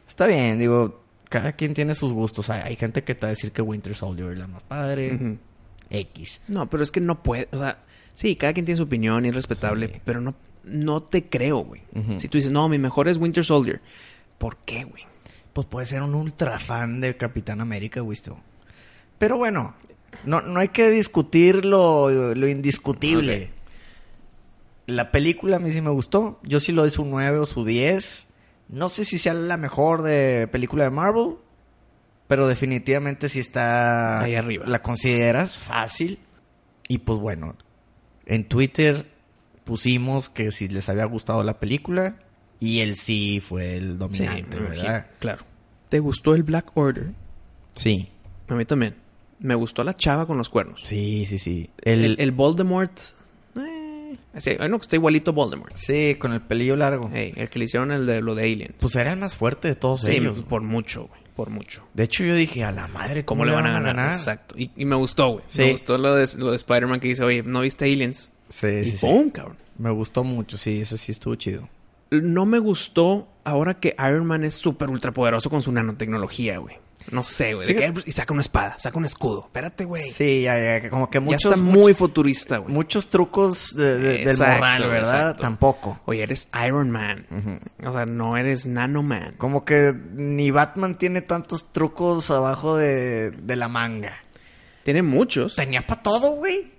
Está bien, digo, cada quien tiene sus gustos. Hay, hay gente que te va a decir que Winter Soldier es la más padre. X. No, pero es que no puede, o sea, sí, cada quien tiene su opinión y es respetable, Sí. pero no, no te creo, güey. Si tú dices, no, mi mejor es Winter Soldier, ¿por qué, güey? Pues puede ser un ultra fan de Capitán América, Wisto. Pero bueno, no, no hay que discutir lo, lo indiscutible. La película a mí sí me gustó. Yo sí lo doy su 9 o su 10. No sé si sea la mejor de película de Marvel. Pero definitivamente sí está... Ahí arriba. La consideras fácil. Y pues bueno, en Twitter pusimos que si les había gustado la película. Y él sí fue el dominante, ¿verdad? Claro. ¿Te gustó el Black Order? Sí. A mí también. Me gustó la chava con los cuernos. Sí, sí, sí. El, El, el Voldemort. Eh, sí, bueno, que está igualito Voldemort. Sí, con el pelillo largo. El que le hicieron el de lo de Alien. Pues era el más fuerte de todos Sí, ellos. por mucho, güey. Por mucho. De hecho, yo dije, a la madre, ¿Cómo, le van a ganar? Exacto. Y, y me gustó, güey. Sí. Me gustó lo de, lo de Spider-Man que dice, oye, ¿no viste Aliens? Sí, y sí, sí. ¡pum, cabrón! Me gustó mucho, sí, eso sí estuvo chido. No me gustó ahora que Iron Man es súper ultra poderoso con su nanotecnología, güey. No sé, güey. Y saca una espada, saca un escudo. Espérate, güey. Sí, ya, ya, como que ya muchos, está muy futurista, güey. muchos trucos de- de- del Exacto, moral, ¿verdad? exacto. Tampoco. Oye, eres Iron Man. O sea, no eres Nano Man. Como que ni Batman tiene tantos trucos abajo de, de la manga. Tiene muchos. Tenía para todo, güey.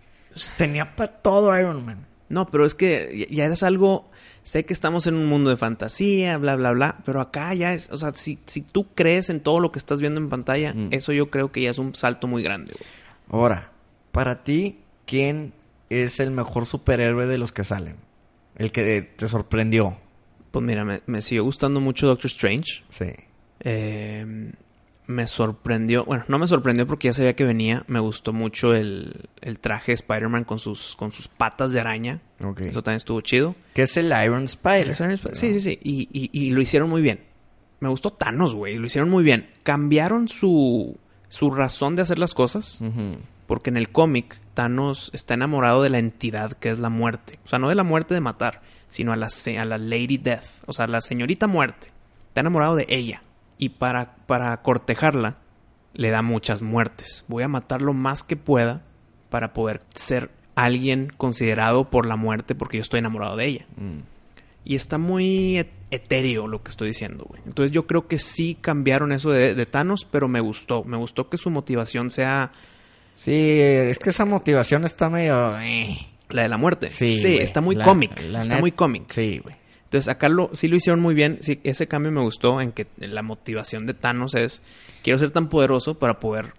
Tenía para todo Iron Man. No, pero es que ya eres algo. Sé que estamos en un mundo de fantasía, bla, bla, bla. Pero acá ya es. O sea, si, si tú crees en todo lo que estás viendo en pantalla, Mm. eso yo creo que ya es un salto muy grande, güey. Ahora, para ti, ¿quién es el mejor superhéroe de los que salen? El que te sorprendió. Pues mira, me, me siguió gustando mucho Doctor Strange. Sí. Eh, me sorprendió. Bueno, no me sorprendió porque ya sabía que venía. Me gustó mucho el, el traje de Spider-Man con sus, con sus patas de araña. Eso también estuvo chido. Que es el Iron Spider. Sí, sí, sí. Y, y- y lo hicieron muy bien. Me gustó Thanos, güey. Lo hicieron muy bien. Cambiaron su, su razón de hacer las cosas. Porque en el cómic, Thanos está enamorado de la entidad que es la muerte. O sea, no de la muerte de matar, sino a la, a la Lady Death. O sea, la señorita muerte. Está enamorado de ella. Y para, para cortejarla, le da muchas muertes. Voy a matar lo más que pueda para poder ser alguien considerado por la muerte porque yo estoy enamorado de ella. Mm. Y está muy et- etéreo lo que estoy diciendo, güey. Entonces yo creo que sí cambiaron eso de, de Thanos, pero me gustó. Me gustó que su motivación sea Sí, es que esa motivación está medio... eh. la de la muerte. Sí, está muy La- cómic. la Está net- muy cómic. Sí, güey. Entonces acá lo, sí lo hicieron muy bien. Sí, ese cambio me gustó en que la motivación de Thanos es quiero ser tan poderoso para poder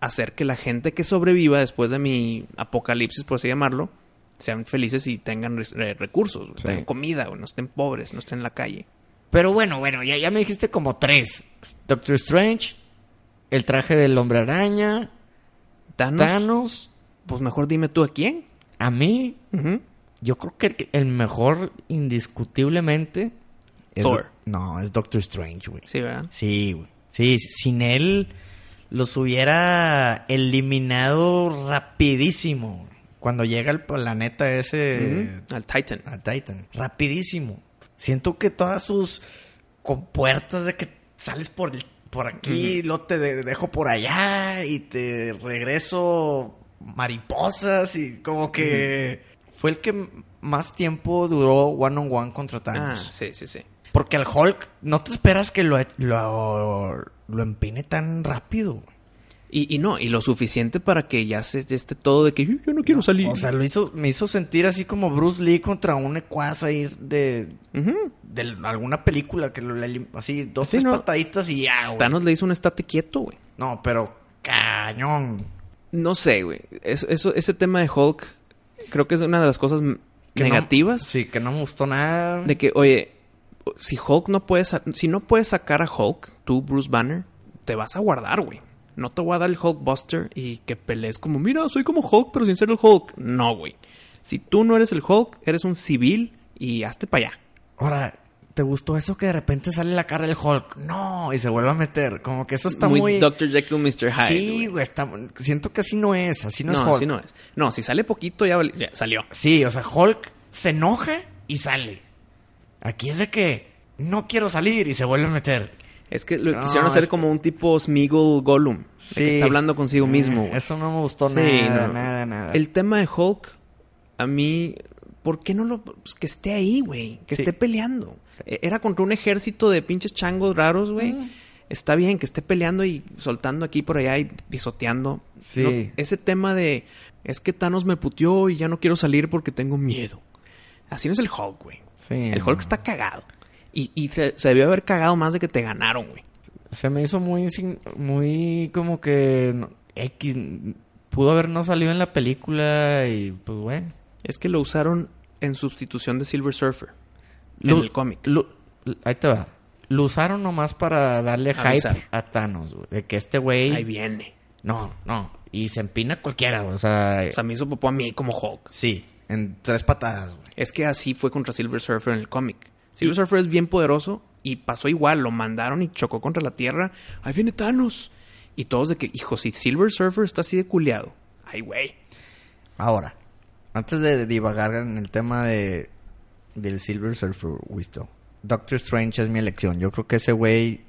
hacer que la gente que sobreviva después de mi apocalipsis, por así llamarlo, sean felices y tengan recursos, Sí. tengan comida, güey, no estén pobres, no estén en la calle. Pero bueno, bueno, ya, ya me dijiste como tres. Doctor Strange, el traje del hombre araña, Thanos, Thanos, pues mejor dime tú a quién. a mí. Yo creo que el- mejor indiscutiblemente... es- Thor. no, es Doctor Strange, güey. Sí, ¿verdad? Sí, güey. Sí, sin él los hubiera eliminado rapidísimo. Cuando llega al planeta ese... Al Titan. a Titan. Rapidísimo. Siento que todas sus compuertas de que sales por el- por aquí, lo te de- dejo por allá y te regreso mariposas y como que fue el que más tiempo duró one on one contra Ah, Thanos. sí, sí, sí. Porque al Hulk no te esperas que lo, lo, lo empine tan rápido. Y, y no, y lo suficiente para que ya se esté todo de que "Yo- yo no quiero salir. O sea, lo hizo, me hizo sentir así como Bruce Lee contra un ecuaz ahí de, de alguna película que lo le así dos Sí, tres no. pataditas y ya, güey. Thanos le hizo un estate quieto, güey. No, pero cañón. No sé, güey. Eso, eso, ese tema de Hulk creo que es una de las cosas no- negativas. sí, que no me gustó nada. De que, oye, si Hulk no puede... sa- Si no puedes sacar a Hulk, tú, Bruce Banner, te vas a guardar, güey. No te voy a dar el Hulk Buster y que pelees como, mira, soy como Hulk, pero sin ser el Hulk. No, güey. Si tú no eres el Hulk, eres un civil y hazte para allá. Ahora, ¿te gustó eso que de repente sale la cara del Hulk? No, y se vuelve a meter. Como que eso está muy, muy... Dr. Jekyll, Mr. Hyde. Sí, güey, está... siento que así no es, así no, No, es Hulk. así no es. No, si sale poquito ya, salió. Sí, o sea, Hulk se enoja y sale. Aquí es de que no quiero salir y se vuelve a meter. Es que lo No, quisieron hacer es- como un tipo Smeagol Gollum. de que está hablando consigo mismo. Eso no me gustó Sí, nada, no. nada, nada. El tema de Hulk, a mí, ¿por qué no lo... pues, que esté ahí, güey? Que Sí. esté peleando. E- Era contra un ejército de pinches changos raros, güey. Mm. Está bien que esté peleando y soltando aquí por allá y pisoteando. Sí. No, ese tema de... Es que Thanos me puteó y ya no quiero salir porque tengo miedo. Así no es el Hulk, güey. Sí, el no. Hulk está cagado. Y, y se, se debió haber cagado más de que te ganaron, güey. Se me hizo muy, muy como que X. Pudo haber no salido en la película y pues bueno. Es que lo usaron en sustitución de Silver Surfer. Lu- en el cómic. ahí te va. Lo usaron nomás para darle Avisar. hype a Thanos, güey. De que este güey... Ahí viene. No, no. Y se empina cualquiera, güey. O sea... O sea, me hizo popó a mí como Hulk. sí. En tres patadas, güey. Es que así fue contra Silver Surfer en el cómic. Silver Surfer es bien poderoso y pasó igual. Lo mandaron y chocó contra la Tierra. Ahí viene Thanos. Y todos de que, hijo, si Silver Surfer está así de culiado. Ay, güey. Ahora, antes de divagar en el tema de del Silver Surfer, Wisto, Doctor Strange es mi elección. Yo creo que ese güey,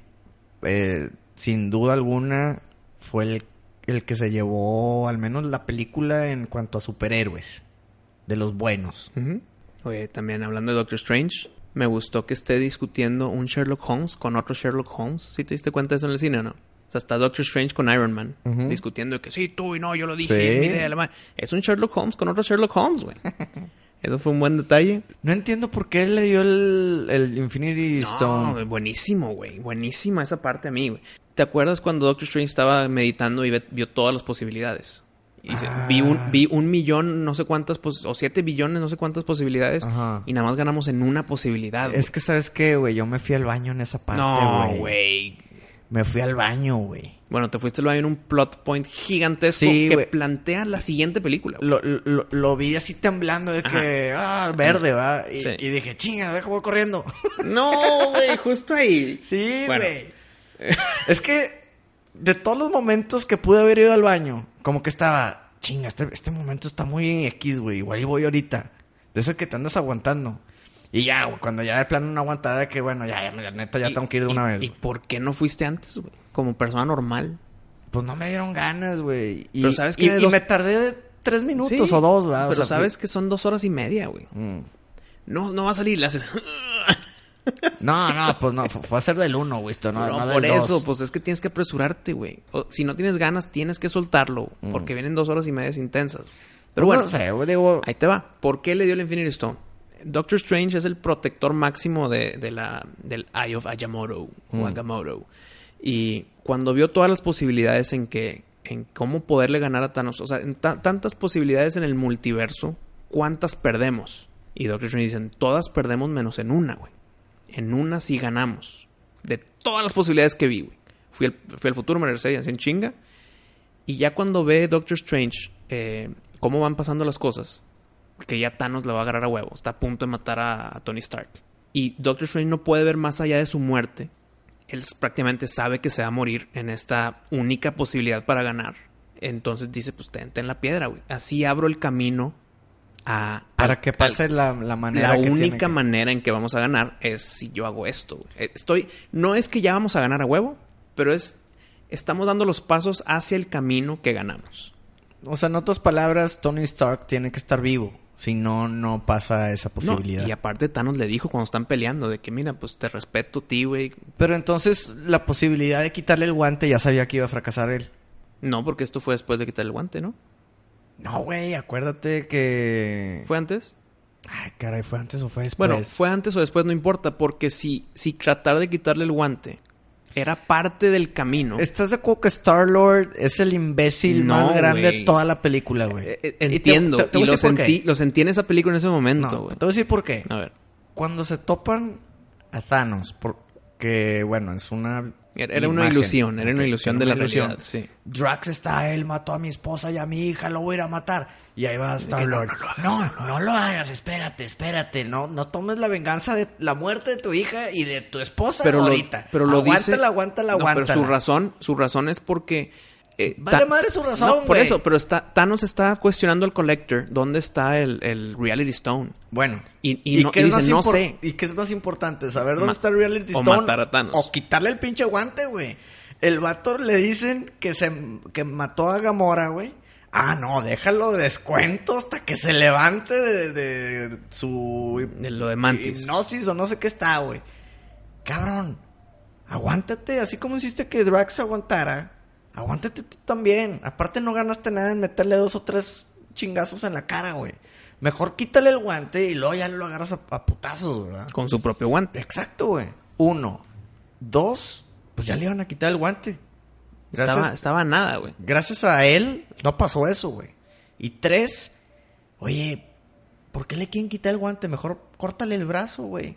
eh, sin duda alguna, fue el, el que se llevó al menos la película en cuanto a superhéroes. De los buenos. Oye, también hablando de Doctor Strange, me gustó que esté discutiendo un Sherlock Holmes con otro Sherlock Holmes. ¿Sí te diste cuenta de eso en el cine o no? O sea, está Doctor Strange con Iron Man discutiendo de que sí, tú y no, yo lo dije, Sí. es mi idea. la ma-". Es un Sherlock Holmes con otro Sherlock Holmes, güey. Eso fue un buen detalle. No entiendo por qué le dio el, el Infinity No, Stone. buenísimo, güey. Buenísima esa parte a mí, güey. ¿Te acuerdas cuando Doctor Strange estaba meditando y vio todas las posibilidades? Y dice, Ah. vi, un, vi un millón, no sé cuántas, o siete billones, no sé cuántas posibilidades. Ajá. Y nada más ganamos en una posibilidad. Es que, ¿sabes qué, güey? Yo me fui al baño en esa parte, No, güey. Me fui al baño, güey. Bueno, te fuiste luego en un plot point gigantesco Sí, que plantea la siguiente película. Lo, lo, lo vi así temblando de que, ah, verde, va. Y, Sí. y dije, chinga, deja voy corriendo. No, güey, justo ahí. sí, Bueno. güey. es que de todos los momentos que pude haber ido al baño, como que estaba, chinga, este, este momento está muy X, güey. Igual y voy ahorita. De ese que te andas aguantando. Y ya, güey, cuando ya de plano una aguantada que, bueno, ya, ya, neta, ya tengo que ir de una vez. ¿Y güey. por qué no fuiste antes, güey? Como persona normal. Pues no me dieron ganas, güey. Y, Pero ¿sabes y- qué? y me tardé tres minutos Sí, o dos, ¿verdad? O Pero sea, sabes que son dos horas y media, güey. Mm. No, no va a salir, le haces... No, no, pues no, fu- fue a ser del uno, güey, esto, no, No, no, del por eso, dos. pues es que tienes que apresurarte, güey. Si no tienes ganas, tienes que soltarlo. Mm. Porque vienen dos horas y media intensas. Pero Pues bueno, no sé, güey, digo, ahí te va. ¿Por qué le dio el Infinity Stone? Doctor Strange es el protector máximo de, de la, del Eye of Agamotto. Mm. O Agamotto. Y cuando vio todas las posibilidades en que... En cómo poderle ganar a Thanos. O sea, en ta- tantas posibilidades en el multiverso. ¿Cuántas perdemos? Y Doctor Strange dice, todas perdemos menos en una, güey. En una sí ganamos. De todas las posibilidades que vi, güey. Fui al, fui al futuro, me regresé y así en chinga. Y ya cuando ve Doctor Strange eh, cómo van pasando las cosas, que ya Thanos le va a agarrar a huevo, está a punto de matar a, a Tony Stark. Y Doctor Strange no puede ver más allá de su muerte. Él prácticamente sabe que se va a morir en esta única posibilidad para ganar. Entonces dice, pues ten, ten la piedra, güey. Así abro el camino a... para al- que al- pase la, la manera la que tiene única que- manera en que vamos a ganar es si yo hago esto. güey. Eh, Estoy, no es que ya vamos a ganar a huevo, pero es estamos dando los pasos hacia el camino que ganamos. O sea, en otras palabras, Tony Stark tiene que estar vivo. Si no, no pasa esa No, posibilidad. y aparte Thanos le dijo cuando están peleando de que mira, pues te respeto a ti, güey. Pero entonces, la posibilidad de quitarle el guante ya sabía que iba a fracasar él. No, porque esto fue después de quitar el guante, ¿no? No, güey, acuérdate que... ¿Fue antes? Ay, caray, ¿fue antes o fue después? Bueno, fue antes o después, no importa, porque si, si tratar de quitarle el guante era parte del camino. ¿Estás de acuerdo que Star-Lord es el imbécil No, más grande de toda la película, güey? Eh, eh, Y te- entiendo, te- te y lo, sentí, lo sentí en esa película en ese momento, No, güey. te voy a decir por qué. A ver. Cuando se topan a Thanos, porque, bueno, es una Era, era una ilusión, era una ilusión era de la ilusión. realidad. Sí. Drax está, él mató a mi esposa y a mi hija, lo voy a ir a matar. Y ahí va Star Lord. No, no, lo hagas, espérate, espérate. No, no tomes la venganza de la muerte de tu hija y de tu esposa Pero lo, ahorita. pero lo aguántala, dice. aguántala, No, aguántala. pero su razón, su razón es porque. Eh, Vale Ta- madre su razón, No, por eso, pero está, Thanos está cuestionando al Collector dónde está el, el Reality Stone. Bueno. Y- y no- qué y es dice, "No sé". ¿Y qué es más importante? ¿Saber dónde Ma- está el Reality o Stone? matar a Thanos. O quitarle el pinche guante, güey. El vato le dicen que se que mató a Gamora, güey. Ah, no, déjalo de descuento hasta que se levante de, de su De lo de Mantis. hipnosis o no sé qué está, güey. Cabrón, aguántate, así como hiciste que Drax aguantara, aguántate tú también. Aparte no ganaste nada en meterle dos o tres chingazos en la cara, güey. Mejor quítale el guante y luego ya lo agarras a, a putazos, ¿verdad? Con su propio guante. Exacto, güey. Uno. Dos, pues ya le iban a quitar el guante. Gracias, Estaba, estaba nada, güey. gracias a él no pasó eso, güey. Y tres, oye, ¿por qué le quieren quitar el guante? Mejor córtale el brazo, güey.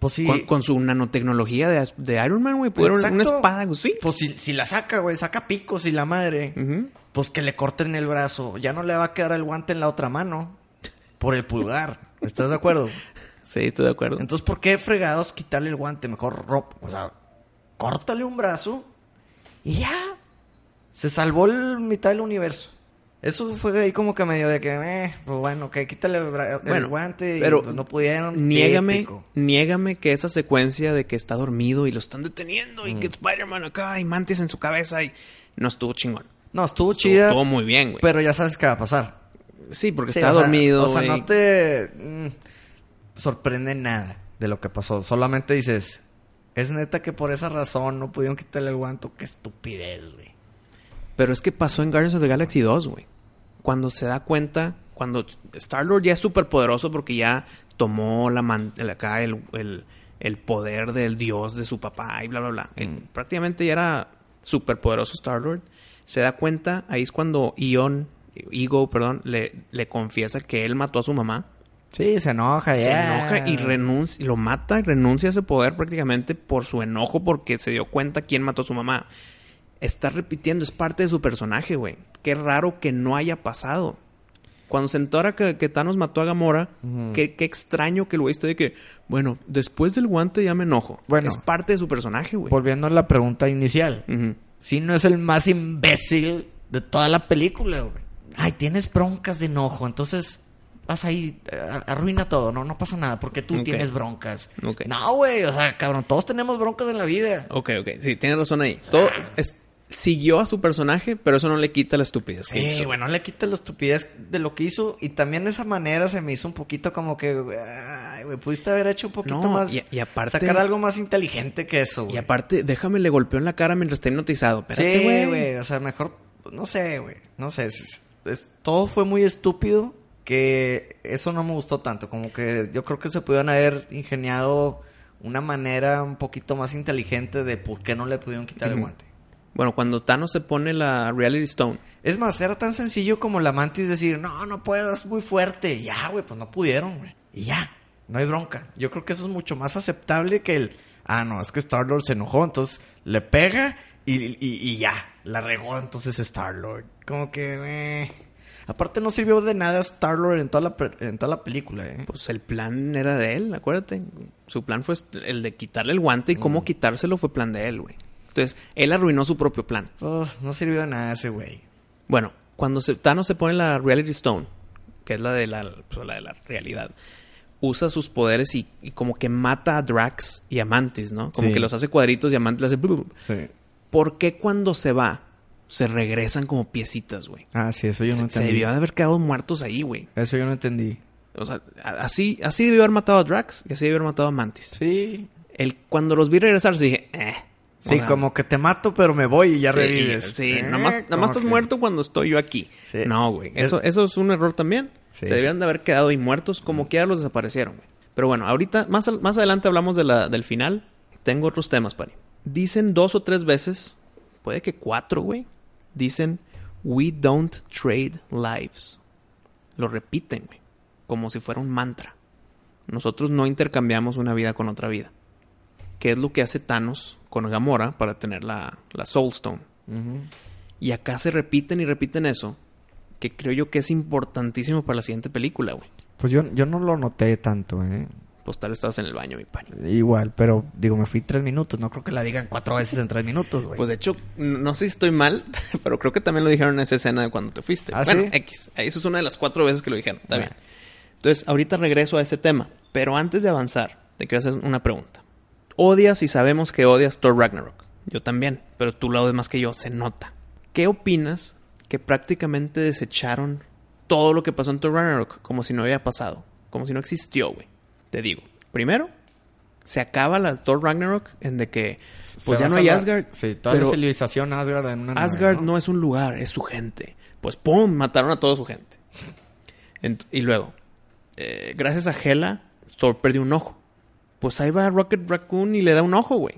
Pues sí. Con, con su nanotecnología de, de Iron Man, güey. Pudieron Exacto. una espada, güey. Sí. Pues si, si la saca, güey, saca picos y la madre. Pues que le corten el brazo. Ya no le va a quedar el guante en la otra mano. Por el pulgar. ¿Estás de acuerdo? Sí, estoy de acuerdo. Entonces, ¿por qué fregados quitarle el guante? Mejor ropa. O sea, córtale un brazo y ya. Se salvó el mitad del universo. Eso fue ahí como que medio de que, eh, pues bueno, que quítale el, Bueno, guante y pero pues no pudieron. Niégame, niégame que esa secuencia de que está dormido y lo están deteniendo Mm. y que Spider-Man acá y mantis en su cabeza y no estuvo chingón. No, estuvo Estuvo, chida, estuvo muy bien, güey. pero ya sabes qué va a pasar. Sí, porque Sí, está o sea, dormido. O sea, no te mm, sorprende nada de lo que pasó. Solamente dices, es neta que por esa razón no pudieron quitarle el guante. Qué estupidez, güey. Pero es que pasó en Guardians of the Galaxy 2, güey. Cuando se da cuenta, cuando Star-Lord ya es súper poderoso porque ya tomó la man- el- acá el, el- el poder del dios de su papá y bla, bla, bla. Eh, Mm. prácticamente ya era súper poderoso Star-Lord. Se da cuenta, ahí es cuando Ion, Ego, perdón, le, le confiesa que él mató a su mamá. Sí, se enoja, Se enoja y renuncia, y lo mata y renuncia a ese poder prácticamente por su enojo porque se dio cuenta quién mató a su mamá. Está repitiendo, es parte de su personaje, güey. Qué raro que no haya pasado. Cuando se entera que, que Thanos mató a Gamora, qué, qué extraño que el güey esté de que, bueno, después del guante ya me enojo. Bueno. es parte de su personaje, güey. Volviendo a la pregunta inicial. Si no es el más imbécil de toda la película, güey. Ay, tienes broncas de enojo, entonces vas ahí, eh, arruina todo, no, no pasa nada, porque tú tienes broncas. No, güey, o sea, cabrón, todos tenemos broncas en la vida. Ok, ok, sí, tienes razón ahí. Todo es- siguió a su personaje, pero eso no le quita la estupidez que Sí, hizo. bueno, le quita la estupidez de lo que hizo y también de esa manera se me hizo un poquito como que, ay, güey, pudiste haber hecho un poquito No, más, y- y aparte- sacar algo más inteligente que eso, güey. Y aparte, déjame le golpeó en la cara mientras está hipnotizado. Espérate, Sí, güey. güey, o sea, mejor, no sé, güey, no sé, es- es- todo fue muy estúpido que eso no me gustó tanto, como que yo creo que se pudieron haber ingeniado una manera un poquito más inteligente de por qué no le pudieron quitar el guante. Bueno, cuando Thanos se pone la Reality Stone, Es más, era tan sencillo como la mantis decir, no, no puedo, es muy fuerte. Ya, güey, pues no pudieron, güey. Y ya, no hay bronca. Yo creo que eso es mucho más aceptable que el, ah, no, es que Star-Lord se enojó, entonces le pega y, y- y ya, la regó entonces Star-Lord. Como que, eh. Aparte no sirvió de nada Star-Lord en, toda la en toda la película, eh. pues el plan era de él, acuérdate. Su plan fue el de quitarle el guante y cómo quitárselo fue plan de él, güey. Entonces, él arruinó su propio plan. No sirvió de nada ese güey. Bueno, cuando se, Thanos se pone la Reality Stone, que es la de la, pues, la de la realidad, usa sus poderes y, y como que mata a Drax y a Mantis, ¿no? Como Sí. que los hace cuadritos y a Mantis le hace... Sí. ¿Por qué cuando se va se regresan como piecitas, güey? Ah, sí, eso yo no Se, se entendí. debió de haber quedado muertos ahí, güey. Eso yo no entendí. O sea, así, así debió haber matado a Drax y así debió haber matado a Mantis. Sí, El, cuando los vi regresar, dije, eh. Sí, O sea, como que te mato, pero me voy y ya sí, revives. Sí, Eh, nada más, nada como más estás que- muerto cuando estoy yo aquí. Sí. No, güey. Es- Eso, eso es un error también. Sí, Se debían de haber quedado ahí muertos, como quiera los desaparecieron, güey. Pero bueno, ahorita, más, al- más adelante hablamos de la, del final. Tengo otros temas, Pari. Dicen dos o tres veces, puede que cuatro, güey. Dicen, we don't trade lives. Lo repiten, güey. Como si fuera un mantra. Nosotros no intercambiamos una vida con otra vida. ¿Qué es lo que hace Thanos con Gamora para tener la, la Soul Stone. Y acá se repiten y repiten eso, que creo yo que es importantísimo para la siguiente película, güey. Pues yo, yo no lo noté tanto, ¿eh? Pues tal estabas en el baño, mi pani. Igual, pero digo, me fui tres minutos. No creo que la digan cuatro veces en tres minutos, güey. Pues de hecho, no sé si estoy mal, pero creo que también lo dijeron en esa escena de cuando te fuiste. ¿Ah, bueno, sí? X. Eso es una de las cuatro veces que lo dijeron. Está Bueno. bien. Entonces, ahorita regreso a ese tema. Pero antes de avanzar, te quiero hacer una pregunta. Odias y sabemos que odias Thor Ragnarok. Yo también, pero tú lo odias más que yo, se nota. ¿Qué opinas que prácticamente desecharon todo lo que pasó en Thor Ragnarok como si no había pasado? Como si no existió, güey. Te digo. Primero, se acaba la Thor Ragnarok en de que pues Se ya no hay Asgard. Sí, toda pero la civilización Asgard en una Asgard no es un lugar, es su gente. Pues ¡pum! Mataron a toda su gente. Ent- y luego, eh, gracias a Hela, Thor perdió un ojo. Pues ahí va Rocket Raccoon y le da un ojo, güey.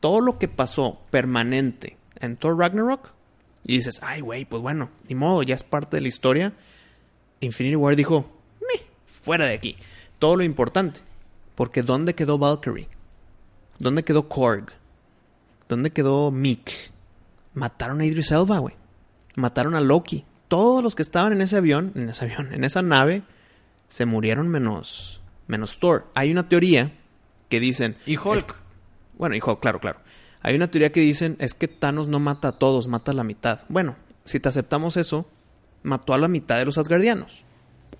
Todo lo que pasó permanente en Thor Ragnarok, y dices, ay, güey, pues bueno, ni modo, ya es parte de la historia. Infinity War dijo, "Meh, fuera de aquí. Todo lo importante. Porque ¿dónde quedó Valkyrie? ¿Dónde quedó Korg? ¿Dónde quedó Mick? Mataron a Idris Elba, güey. Mataron a Loki. Todos los que estaban en ese avión, en ese avión, en esa nave, se murieron menos, menos Thor. Hay una teoría que dicen... Y Hulk. es- bueno, y Hulk, claro, claro. Hay una teoría que dicen es que Thanos no mata a todos, mata a la mitad. Bueno, si te aceptamos eso, mató a la mitad de los Asgardianos.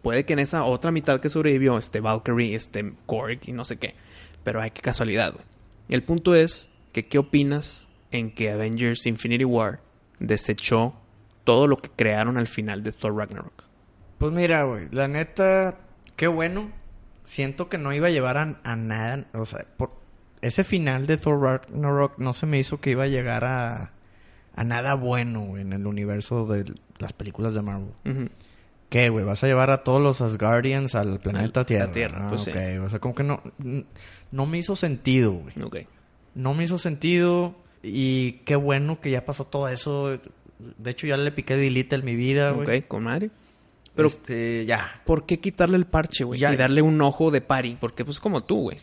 Puede que en esa otra mitad que sobrevivió esté Valkyrie, esté Korg y no sé qué. Pero ay, qué casualidad, güey. El punto es que qué opinas en que Avengers Infinity War desechó todo lo que crearon al final de Thor Ragnarok. Pues mira, güey, la neta, qué bueno. Siento que no iba a llevar a, a nada. O sea, por ese final de Thor Ragnarok no se me hizo que iba a llegar a, a nada bueno en el universo de las películas de Marvel. Ujú. ¿Qué, güey? ¿Vas a llevar a todos los Asgardians al planeta Al- a Tierra? Tierra, Ah, pues sí. ok. O sea, como que no... No me hizo sentido, güey. Ok. No me hizo sentido. Y qué bueno que ya pasó todo eso. De hecho, ya le piqué delete en mi vida, güey. Ok, con madre. Pero, Este, ya. ¿por qué quitarle el parche, güey? Y darle un ojo de pari. Porque, pues, como tú, güey.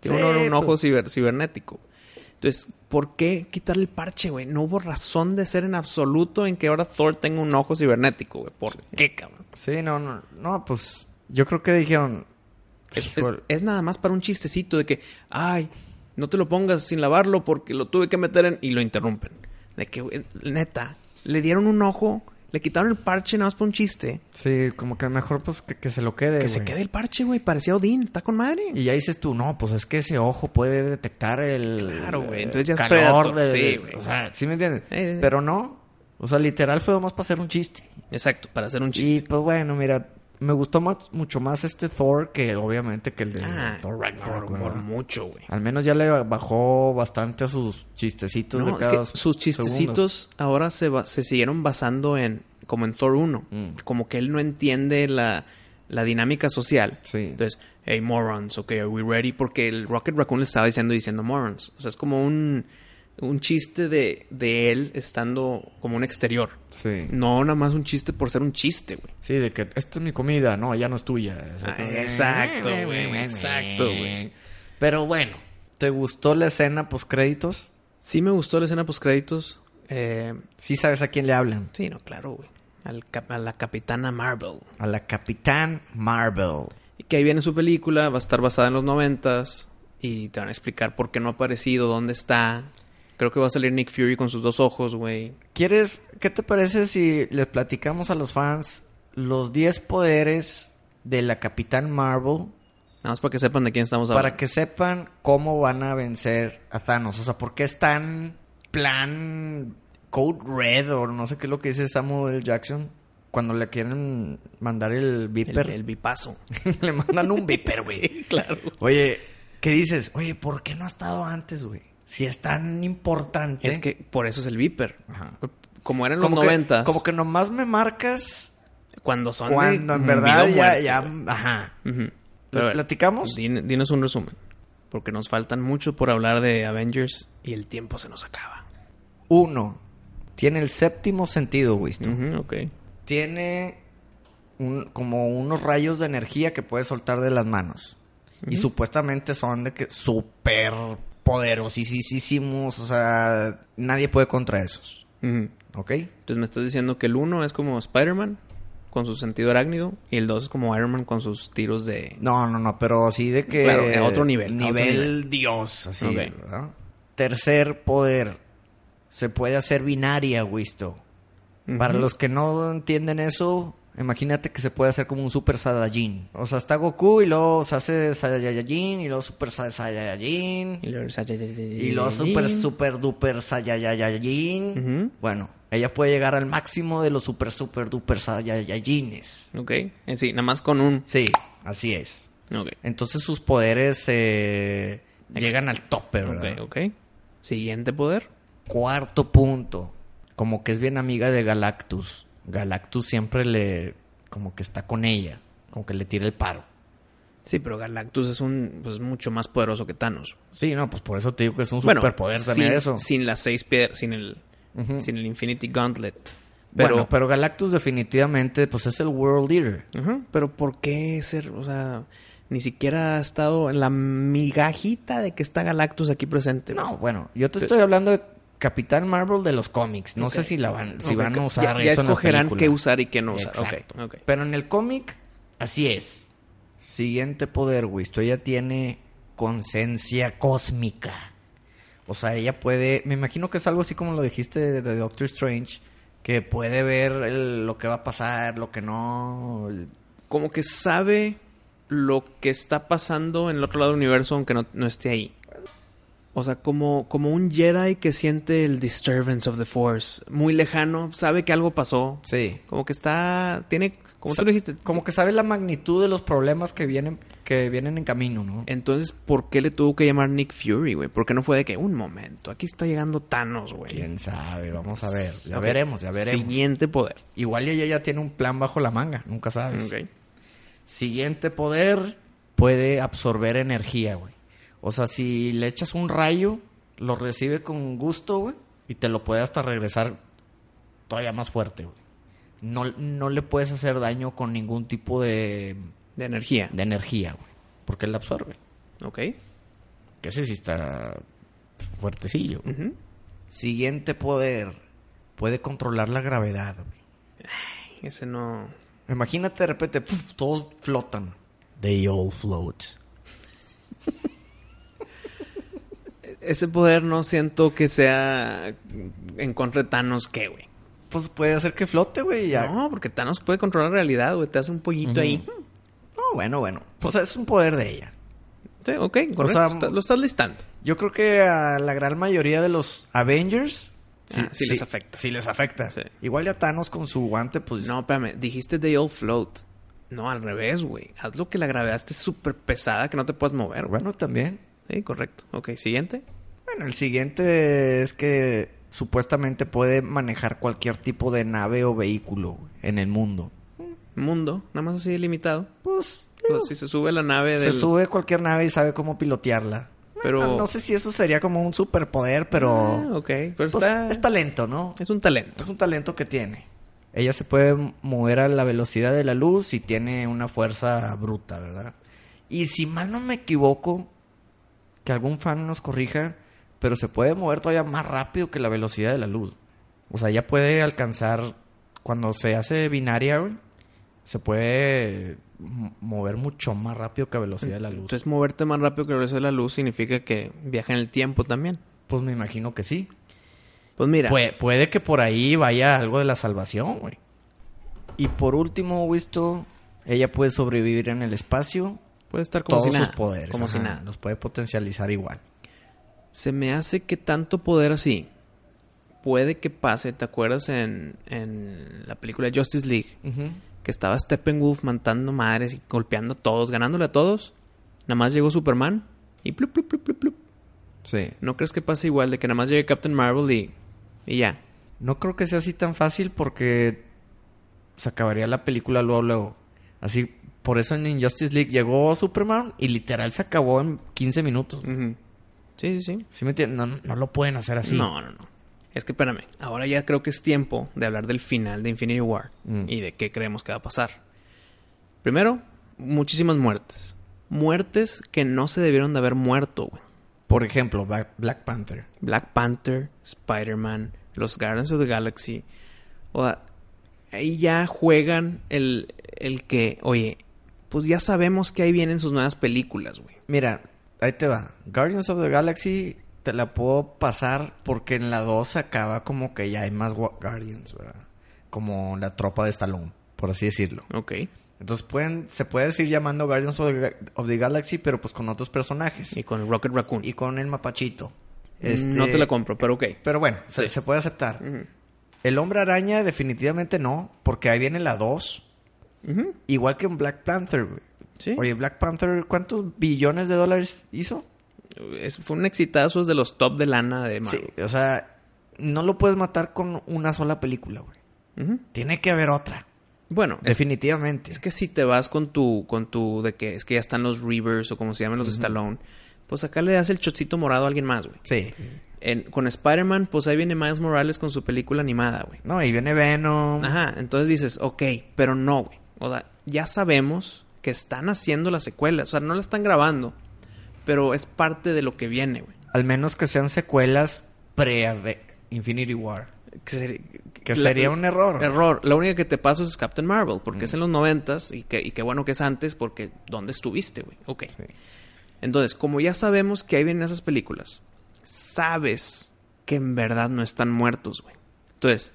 Tiene Sí, un ojo pues- ciber- cibernético. Entonces, ¿por qué quitarle el parche, güey? No hubo razón de ser en absoluto en que ahora Thor tenga un ojo cibernético, güey. ¿Por qué, cabrón? Sí, no, no. No, pues... Yo creo que dijeron... Es, es- "Híjole, es nada más para un chistecito de que, ay, no te lo pongas sin lavarlo porque lo tuve que meter en... Y lo interrumpen. De que, güey, neta, le dieron un ojo, le quitaron el parche nada más para un chiste. Sí, como que mejor pues que, que se lo quede, Que se quede el parche, güey. Parecía Odín, está con madre. Y ya dices tú, no, pues es que ese ojo puede detectar el... Claro, güey, entonces ya es calor de... Sí, güey. O sea, ¿sí me entiendes? Pero no. O sea, literal fue más para hacer un chiste. Exacto, para hacer un Y chiste. pues bueno, mira, me gustó más- mucho más este Thor que obviamente que el de Ah, Thor Ragnarok. por, mucho, güey. Al menos ya le bajó bastante a sus chistecitos No, de es que sus chistecitos ahora se, se siguieron basando en, como en Thor 1. Mm. Como que él no entiende la, la dinámica social. Sí. Entonces, hey, morons, ok, are we ready? Porque el Rocket Raccoon le estaba diciendo, diciendo morons. O sea, es como un, un chiste de, de él estando como un exterior. Sí. No nada más un chiste por ser un chiste, güey. Sí, de que esta es mi comida, no, ya no es tuya. Ah, exacto, güey, exacto, güey. Pero bueno, ¿te gustó la escena post créditos? Sí me gustó la escena post créditos. Eh, Sí sabes a quién le hablan. sí, no, claro, güey. Al cap- a la capitana Marvel. A la Capitán Marvel. Y que ahí viene su película, va a estar basada en los noventas. Y te van a explicar por qué no ha aparecido, dónde está. Creo que va a salir Nick Fury con sus dos ojos, güey. ¿Quieres, qué te parece si les platicamos a los fans los 10 poderes de la Capitán Marvel Nada más para que sepan de quién estamos hablando. para que sepan cómo van a vencer a Thanos? O sea, ¿por qué es tan plan Code Red o no sé qué es lo que dice Samuel. Jackson cuando le quieren mandar el el, Viper? el bipazo. le mandan un Viper, güey. claro. Oye, ¿qué dices? Oye, ¿por qué no ha estado antes, güey? Si es tan importante. Es que por eso es el Viper. Ajá. Como eran los como que, noventas. como que nomás me marcas cuando son de cuando en verdad ya, ya, ajá. Ujú. ¿Lo Pero ver, platicamos? din- dinos un resumen. Porque nos faltan mucho por hablar de Avengers y el tiempo se nos acaba. Uno, tiene el séptimo sentido, Winston. Ujú, ok. Tiene un, como unos rayos de energía que puede soltar de las manos. Y supuestamente son de que súper poderosísimos, o sea, nadie puede contra esos. ¿ok? Entonces me estás diciendo que el 1 es como Spider-Man con su sentido arácnido y el 2 es como Iron Man con sus tiros de... No, no, no, pero así de que... Claro, a otro nivel, otro Nivel. Dios, así, Ok. ¿verdad? Tercer poder. Se puede hacer binaria, Wisto. Para los que no entienden eso, imagínate que se puede hacer como un Super Saiyajin. O sea, está Goku y luego se hace Saiyajin y luego Super Sa- Saiyajin. Y luego, Y luego Super Super Duper Saiyajin. Ujú. Bueno, ella puede llegar al máximo de los Super Super Duper Saiyajines. Ok. En sí, nada más con un... Sí, así es. Ok. Entonces sus poderes eh, llegan al tope, ¿verdad? Ok, ok. Siguiente poder. Cuarto punto. Como que es bien amiga de Galactus. Galactus siempre le... Como que está con ella. Como que le tira el paro. Sí, pero Galactus es un pues mucho más poderoso que Thanos. Sí, no, pues por eso te digo que es un Bueno, superpoder sin, también eso. sin las seis piedras, sin el, sin el Infinity Gauntlet. Pero, Bueno, pero Galactus definitivamente pues es el World Leader. Pero ¿por qué ser, o sea, ni siquiera ha estado en la migajita de que está Galactus aquí presente? No, bueno, yo te estoy hablando de Capitán Marvel de los cómics. No sé si la van, si van a ya- usar ya, eso en la escogerán qué usar y qué no usar. Exacto. Pero en el cómic, así es. Siguiente poder, Wisto. Ella tiene conciencia cósmica. O sea, ella puede... Me imagino que es algo así como lo dijiste de, de Doctor Strange. Que puede ver el- lo que va a pasar, lo que no... el- Como que sabe lo que está pasando en el otro lado del universo aunque no, no esté ahí. O sea, como, como un Jedi que siente el disturbance of the Force. Muy lejano, sabe que algo pasó. Sí. Como que está, tiene, como Sa- tú lo dijiste, Como que sabe la magnitud de los problemas que vienen, que vienen en camino, ¿no? Entonces, ¿por qué le tuvo que llamar Nick Fury, güey? ¿Por qué no fue de que un momento? Aquí está llegando Thanos, güey. Quién sabe, vamos a ver. Ya veremos, ya veremos. Siguiente poder. Igual ella ya tiene un plan bajo la manga, nunca sabes. Ok. Siguiente poder, puede absorber energía, güey. O sea, si le echas un rayo, lo recibe con gusto, güey, y te lo puede hasta regresar todavía más fuerte, güey. No, no le puedes hacer daño con ningún tipo de, De energía. de energía, güey, porque él la absorbe. Ok. Que ese sí está fuertecillo. Siguiente poder, puede controlar la gravedad, güey. Ese no... Imagínate de repente, ¡puf! todos flotan. They all float. Ese poder no siento que sea en contra de Thanos, ¿qué, güey? Pues puede hacer que flote, güey. Ya. No, porque Thanos puede controlar la realidad, güey. Te hace un pollito ahí. No, bueno, bueno. Pues es un poder de ella. Sí, ok, correcto. sea, Está- lo estás listando. Yo creo que a la gran mayoría de los Avengers Ah, sí les afecta. Sí les afecta. Igual ya Thanos con su guante, pues. No, espérame. Dijiste they all float. No, al revés, güey. Hazlo que la gravedad esté súper pesada que no te puedas mover. Bueno, también. Sí, correcto. Ok, siguiente. Bueno, el siguiente es que supuestamente puede manejar cualquier tipo de nave o vehículo en el mundo. Mundo, nada más así limitado. Pues, Pues, si se sube la nave se sube cualquier nave y sabe cómo pilotearla. Pero- Bueno, no sé si eso sería como un superpoder, pero Ah, ok, pero pues, está... es talento, ¿no? Es un talento. Es un talento que tiene. Ella se puede mover a la velocidad de la luz y tiene una fuerza bruta, ¿verdad? Y si mal no me equivoco, que algún fan nos corrija, pero se puede mover todavía más rápido que la velocidad de la luz. O sea, ella puede alcanzar, cuando se hace binaria, güey, se puede mover mucho más rápido que a velocidad de la luz. Entonces, moverte más rápido que el resto de la luz significa que viaja en el tiempo también. Pues me imagino que sí. Pues mira, Puede, puede que por ahí vaya algo de la salvación, güey. Y por último, visto, ella puede sobrevivir en el espacio. Puede estar como todos si nada. sus poderes. Como si nada. Los puede potencializar igual. Se me hace que tanto poder así puede que pase. ¿Te acuerdas en, en la película Justice League? Que estaba Steppenwolf matando madres y golpeando a todos, ganándole a todos. Nada más llegó Superman y plup, plup, plup, plup, plup. Sí. ¿No crees que pase igual de que nada más llegue Captain Marvel y, y ya? No creo que sea así tan fácil porque se acabaría la película luego, luego. Así, por eso en Injustice League llegó Superman y literal se acabó en 15 minutos. Sí, sí, sí. ¿Sí me entiendes? No, no lo pueden hacer así. No, no, no. Es que espérame, ahora ya creo que es tiempo de hablar del final de Infinity War Mm. y de qué creemos que va a pasar. Primero, muchísimas muertes. Muertes que no se debieron de haber muerto, güey. Por ejemplo, Black, Black Panther. Black Panther, Spider-Man, los Guardians of the Galaxy. O sea, ahí ya juegan el, el que, oye, pues ya sabemos que ahí vienen sus nuevas películas, güey. Mira, ahí te va. Guardians of the Galaxy te la puedo pasar porque en la 2 acaba como que ya hay más gua- Guardians, ¿verdad? Como la tropa de Stallone, por así decirlo. Ok. Entonces pueden, se puede seguir llamando Guardians of the, Ga- of the Galaxy, pero pues con otros personajes. Y con el Rocket Raccoon. Y con el mapachito. No Este, te la compro, pero ok. Pero bueno, se, Sí. se puede aceptar. El Hombre Araña definitivamente no, porque ahí viene la 2. Igual que en Black Panther, güey. Sí. Oye, Black Panther, ¿cuántos billones de dólares hizo? Es- fue un exitazo es de los top de lana de Marvel. Sí, o sea, no lo puedes matar con una sola película, güey. Tiene que haber otra. Bueno, Definitivamente. es que si te vas con tu, con tu, de que es que ya están los Reavers o como se llaman los de Stallone, pues acá le das el chocito morado a alguien más, güey. Sí. En- con Spider-Man, pues ahí viene Miles Morales con su película animada, güey. No, y viene Venom. Ajá, entonces dices, ok, pero no, güey. O sea, ya sabemos que están haciendo las secuelas. O sea, no la están grabando, pero es parte de lo que viene, güey. Al menos que sean secuelas pre-Infinity War. Que, ser- Que la- sería un error. Error. La única que te paso es Captain Marvel, porque es en los noventas y que, y qué bueno que es antes, porque ¿dónde estuviste, güey? Ok. Sí. Entonces, como ya sabemos que ahí vienen esas películas, sabes que en verdad no están muertos, güey. Entonces,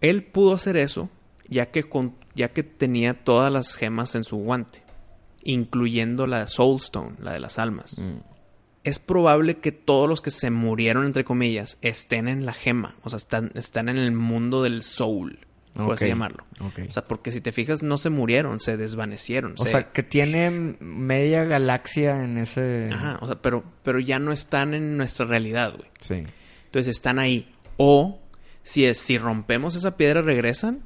él pudo hacer eso ya que, con, ya que tenía todas las gemas en su guante, incluyendo la Soul Stone, la de las almas. Mm. Es probable que todos los que se murieron, entre comillas, estén en la gema, o sea, están, están en el mundo del Soul, por así llamarlo. O sea, porque si te fijas, no se murieron, se desvanecieron. O se- sea, que tiene media galaxia en ese... Ajá, o sea, pero, pero ya no están en nuestra realidad, güey. Sí. Entonces están ahí. O si es, si rompemos esa piedra, regresan.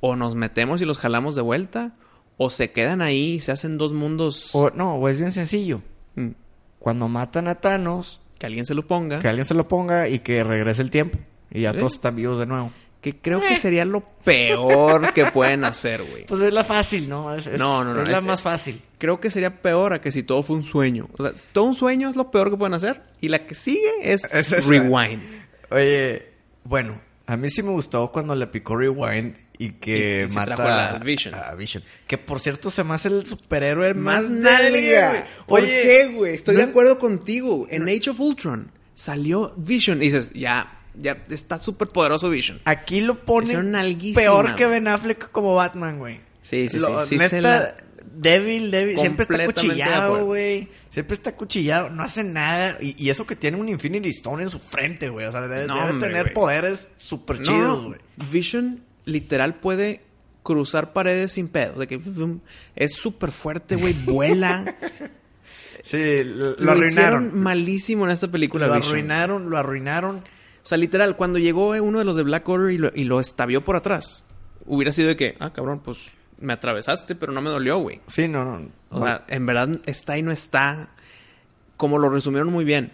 O nos metemos y los jalamos de vuelta. O se quedan ahí y se hacen dos mundos. O, no, o es bien sencillo. Mm, Cuando matan a Thanos, que alguien se lo ponga. que alguien se lo ponga y que regrese el tiempo. Y ya Sí. todos están vivos de nuevo. Que creo que sería lo peor que pueden hacer, güey. Pues es la fácil, ¿no? Es, es- No, no, no, Es la es- más fácil. Creo que sería peor a que si todo fue un sueño. O sea, si todo un sueño es lo peor que pueden hacer. Y la que sigue es, rewind. Oye, bueno, a mí sí me gustó cuando le picó Rewind y que Y- y se mata trajo a Vision. a Vision. Que por cierto se me hace el superhéroe Más más, nalga. ¿Por Oye, qué, güey? Estoy no- de acuerdo contigo. En Age of Ultron salió Vision. Y dices, ya, ya está súper poderoso Vision. Aquí lo ponen nalguísima, peor que. Ben Affleck como Batman, güey. Sí, sí, Lo- sí. sí neta, se la- débil, débil. Siempre está cuchillado, güey. Siempre está cuchillado. No hace nada. Y, y eso que tiene un Infinity Stone en su frente, güey. O sea, debe, No, debe hombre, tener poderes súper chidos, güey. Vision literal puede cruzar paredes sin pedo. De que es súper fuerte, güey. Vuela. Sí, lo, lo Lo arruinaron. hicieron malísimo en esta película. Lo Vision. arruinaron, lo arruinaron. O sea, literal, cuando llegó uno de los de Black Order y lo, y lo estabió por atrás, hubiera sido de que, ah, cabrón, pues me atravesaste, pero no me dolió, güey. Sí, no, no. O sea, en verdad está y no está. Como lo resumieron muy bien,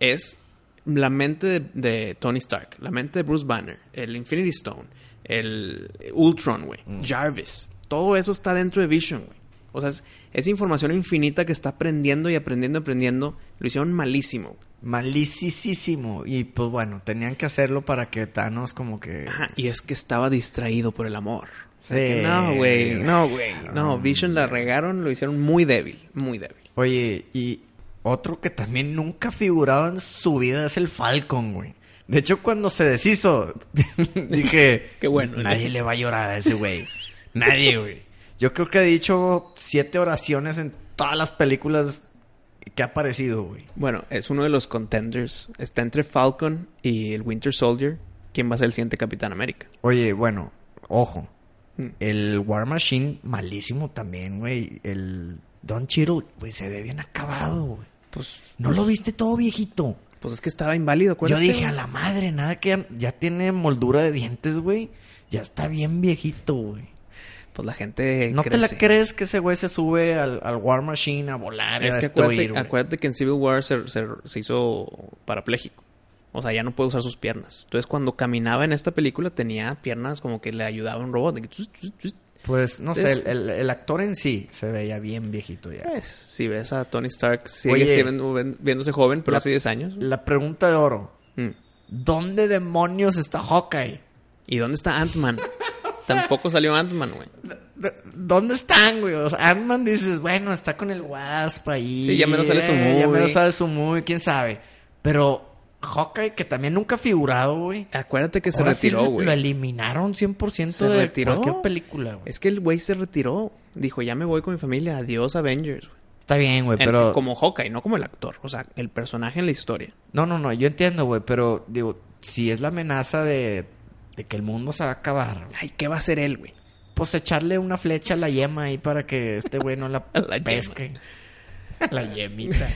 es la mente de, de Tony Stark, la mente de Bruce Banner, el Infinity Stone, el Ultron, güey, Jarvis. Todo eso está dentro de Vision, güey. O sea, es, es información infinita que está aprendiendo y aprendiendo y aprendiendo. Lo hicieron malísimo. Malicísimo. Y pues bueno, tenían que hacerlo para que Thanos como que... Ajá, y es que estaba distraído por el amor. O sea, Sí. que no, güey, no, güey. No, Vision la regaron, lo hicieron muy débil, muy débil. Oye, y otro que también nunca figuraba en su vida es el Falcon, güey. De hecho, cuando se deshizo, dije... Qué bueno, ¿no? Nadie le va a llorar a ese güey. Nadie, güey. Yo creo que he dicho siete oraciones en todas las películas que ha aparecido, güey. Bueno, es uno de los contenders. Está entre Falcon y el Winter Soldier. ¿Quién va a ser el siguiente Capitán América? Oye, bueno, ojo. Mm. El War Machine, malísimo también, güey. El Don Cheadle, güey, se ve bien acabado, güey. Pues, ¿No lo viste todo viejito? Pues es que estaba inválido, Yo acuérdate. dije, güey. a la madre, nada que ya, tiene moldura de dientes, güey. Ya está bien viejito, güey. Pues la gente ¿No te la crees que ese güey se sube al, al War Machine a volar? Es a que destruir, acuérdate, güey? acuérdate que en Civil War se, se- se hizo parapléjico. O sea, ya no puede usar sus piernas. Entonces, cuando caminaba en esta película, tenía piernas como que le ayudaba un robot. Pues no sé, Es- el, el- actor en sí se veía bien viejito ya. Pues, si ves a Tony Stark, sigue Oye. siendo- ven- viéndose joven, pero La- hace 10 años. La pregunta de oro: Mm. ¿dónde demonios está Hawkeye? ¿Y dónde está Ant-Man? Tampoco salió Ant-Man, güey. ¿De- ¿Dónde están, güey? O sea, Ant-Man dices, bueno, está con el Wasp ahí. Sí, ya menos sale su eh, Ya movie. menos sale su movie, quién sabe. Pero Hawkeye, que también nunca ha figurado, güey. Acuérdate que se ahora retiró, güey. Lo eliminaron 100% Se de retiró. cualquier película, güey. Es que el güey se retiró. Dijo, ya me voy con mi familia. Adiós, Avengers. güey. Está bien, güey, pero... Como Hawkeye, no como el actor. O sea, el personaje en la historia. No, no, no, yo entiendo, güey, pero digo, si es la amenaza de, de que el mundo se va a acabar, Ay, ¿qué va a hacer él, güey? pues echarle una flecha a la yema ahí para que este güey no la, la pesque. La yemita.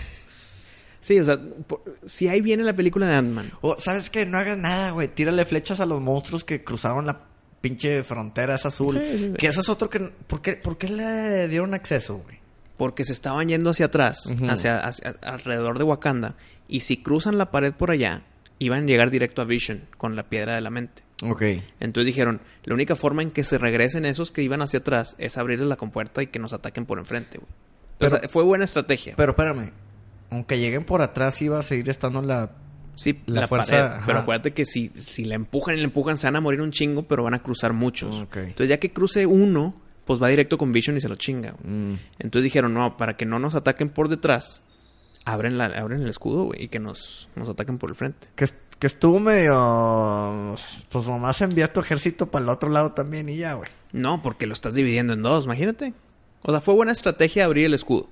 Sí, o sea, por- si ahí viene la película de Ant-Man. O, ¿sabes qué? No hagas nada, güey. Tírale flechas a los monstruos que cruzaron la pinche frontera esa azul. Sí, sí, sí. Que eso es otro que... ¿Por qué, por qué le dieron acceso, güey? Porque se estaban yendo hacia atrás, hacia, hacia- alrededor de Wakanda. Y si cruzan la pared por allá, iban a llegar directo a Vision con la piedra de la mente. Ok. Entonces dijeron, la única forma en que se regresen esos que iban hacia atrás es abrirles la compuerta y que nos ataquen por enfrente, güey. O sea, fue buena estrategia. Pero espérame. Aunque lleguen por atrás, iba a seguir estando la... sí, la la, fuerza, pared. Pero acuérdate que si, si la empujan y la empujan, se van a morir un chingo, pero van a cruzar muchos. Entonces ya que cruce uno, pues va directo con Vision y se lo chinga. Mm. Entonces dijeron, no, para que no nos ataquen por detrás, abren, la, abren el escudo, güey, y que nos, nos ataquen por el frente. Que, que estuvo medio... Pues nomás envía tu ejército para el otro lado también y ya, güey. No, porque lo estás dividiendo en dos, imagínate. O sea, fue buena estrategia abrir el escudo.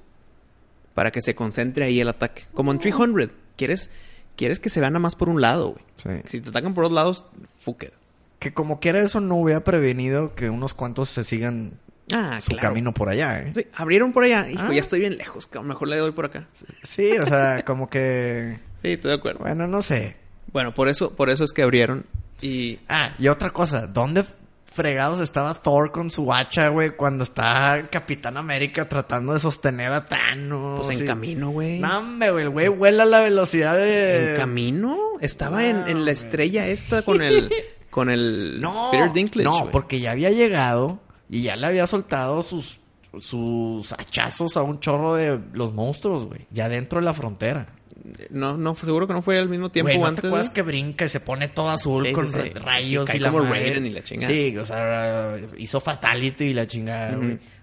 Para que se concentre ahí el ataque. Como en 300. Quieres, quieres que se vea nada más por un lado, güey. Sí. Si te atacan por dos lados, fuck it. Que como quiera eso no hubiera prevenido que unos cuantos se sigan Ah, su claro. camino por allá, ¿eh? Sí, abrieron por allá. Hijo, Ah. ya estoy bien lejos. cabrón, Mejor le doy por acá. Sí, o sea, como que... Sí, estoy de acuerdo. Bueno, no sé. Bueno, por eso, por eso es que abrieron. Y Ah, y otra cosa. ¿Dónde fregados estaba Thor con su hacha, güey? Cuando está Capitán América tratando de sostener a Thanos. pues en camino, güey. Hombre, güey. El güey vuela a la velocidad de... ¿En camino? Estaba en, en la estrella esta con el... Con el No, Peter Dinklage, no, porque ya había llegado y ya le había soltado sus, sus hachazos a un chorro de los monstruos, güey. Ya dentro de la frontera. No, no, seguro que no fue al mismo tiempo Güey, ¿no antes. te acuerdas güey? que brinca y se pone todo azul Sí, con sí. rayos Y cae y, la como? Raiden y la chingada. Sí, o sea, hizo Fatality y la chingada.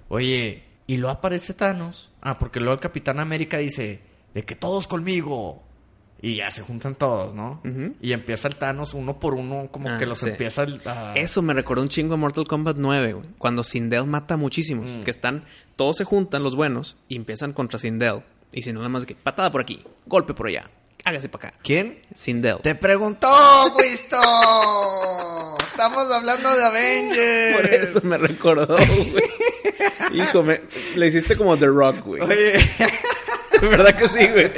Oye, y luego aparece Thanos. Ah, porque luego el Capitán América dice, de que todos conmigo. Y ya se juntan todos, ¿no? Y empieza el Thanos uno por uno, como Ah, que los sí. empieza a... Eso me recordó un chingo a Mortal Kombat 9, güey. Cuando Sindel mata a muchísimos. Mm. Que están... Todos se juntan, los buenos, y empiezan contra Sindel. Y si no, nada más que patada por aquí, golpe por allá, hágase para acá. ¿Quién? Sindel. Te preguntó, Wisto. Estamos hablando de Avengers. Por eso me recordó, güey. Hijo, me... le hiciste como The Rock, güey. Oye, ¿Verdad que sí, güey?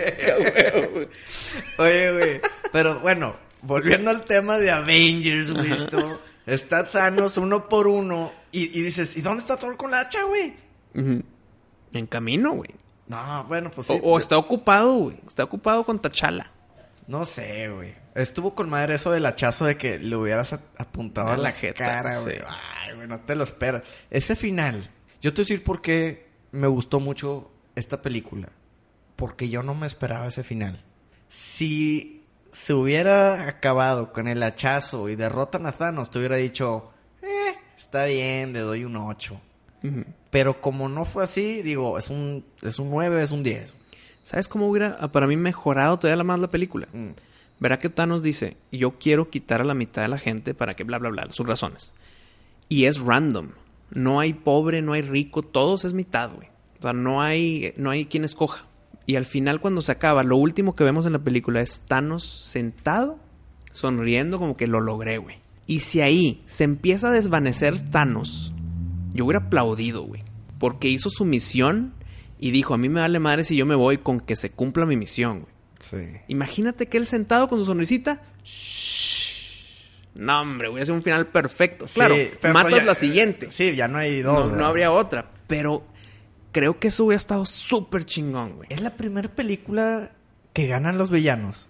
Oye, güey. Pero bueno, volviendo al tema de Avengers, Wisto. Está Thanos uno por uno. Y, y dices, ¿y dónde está Thor con la hacha, güey? En camino, güey. No, bueno, pues O, sí. o está ocupado, güey. Está ocupado con Tachala. No sé, güey. Estuvo con madre eso del hachazo de que le hubieras apuntado a la la jeta, cara, sí. güey. Ay, güey, no te lo esperas. Ese final. Yo te voy a decir por qué me gustó mucho esta película. Porque yo no me esperaba ese final. Si se hubiera acabado con el hachazo y derrotan a Thanos, te hubiera dicho, eh, está bien, le doy un 8. Ujú. Pero como no fue así, digo, es un, es un 9, es un 10. ¿Sabes cómo hubiera ah, para mí mejorado todavía más la película? Mm. Verá que Thanos dice, yo quiero quitar a la mitad de la gente para que bla, bla, bla, sus razones. Y es random. No hay pobre, no hay rico, todos es mitad, güey. O sea, no hay, no hay quien escoja. Y al final cuando se acaba, lo último que vemos en la película es Thanos sentado, sonriendo como que lo logré, güey. Y si ahí se empieza a desvanecer Thanos, yo hubiera aplaudido, güey. Porque hizo su misión y dijo, a mí me vale madre si yo me voy con que se cumpla mi misión, güey. Sí. Imagínate que él sentado con su sonrisita. No, hombre, hubiera sido un final perfecto. Claro, Sí, pero matas ya- la siguiente. Sí, ya no hay no, dos. no ¿verdad? habría otra. Pero creo que eso hubiera estado súper chingón, güey. Es la primera película que ganan los villanos.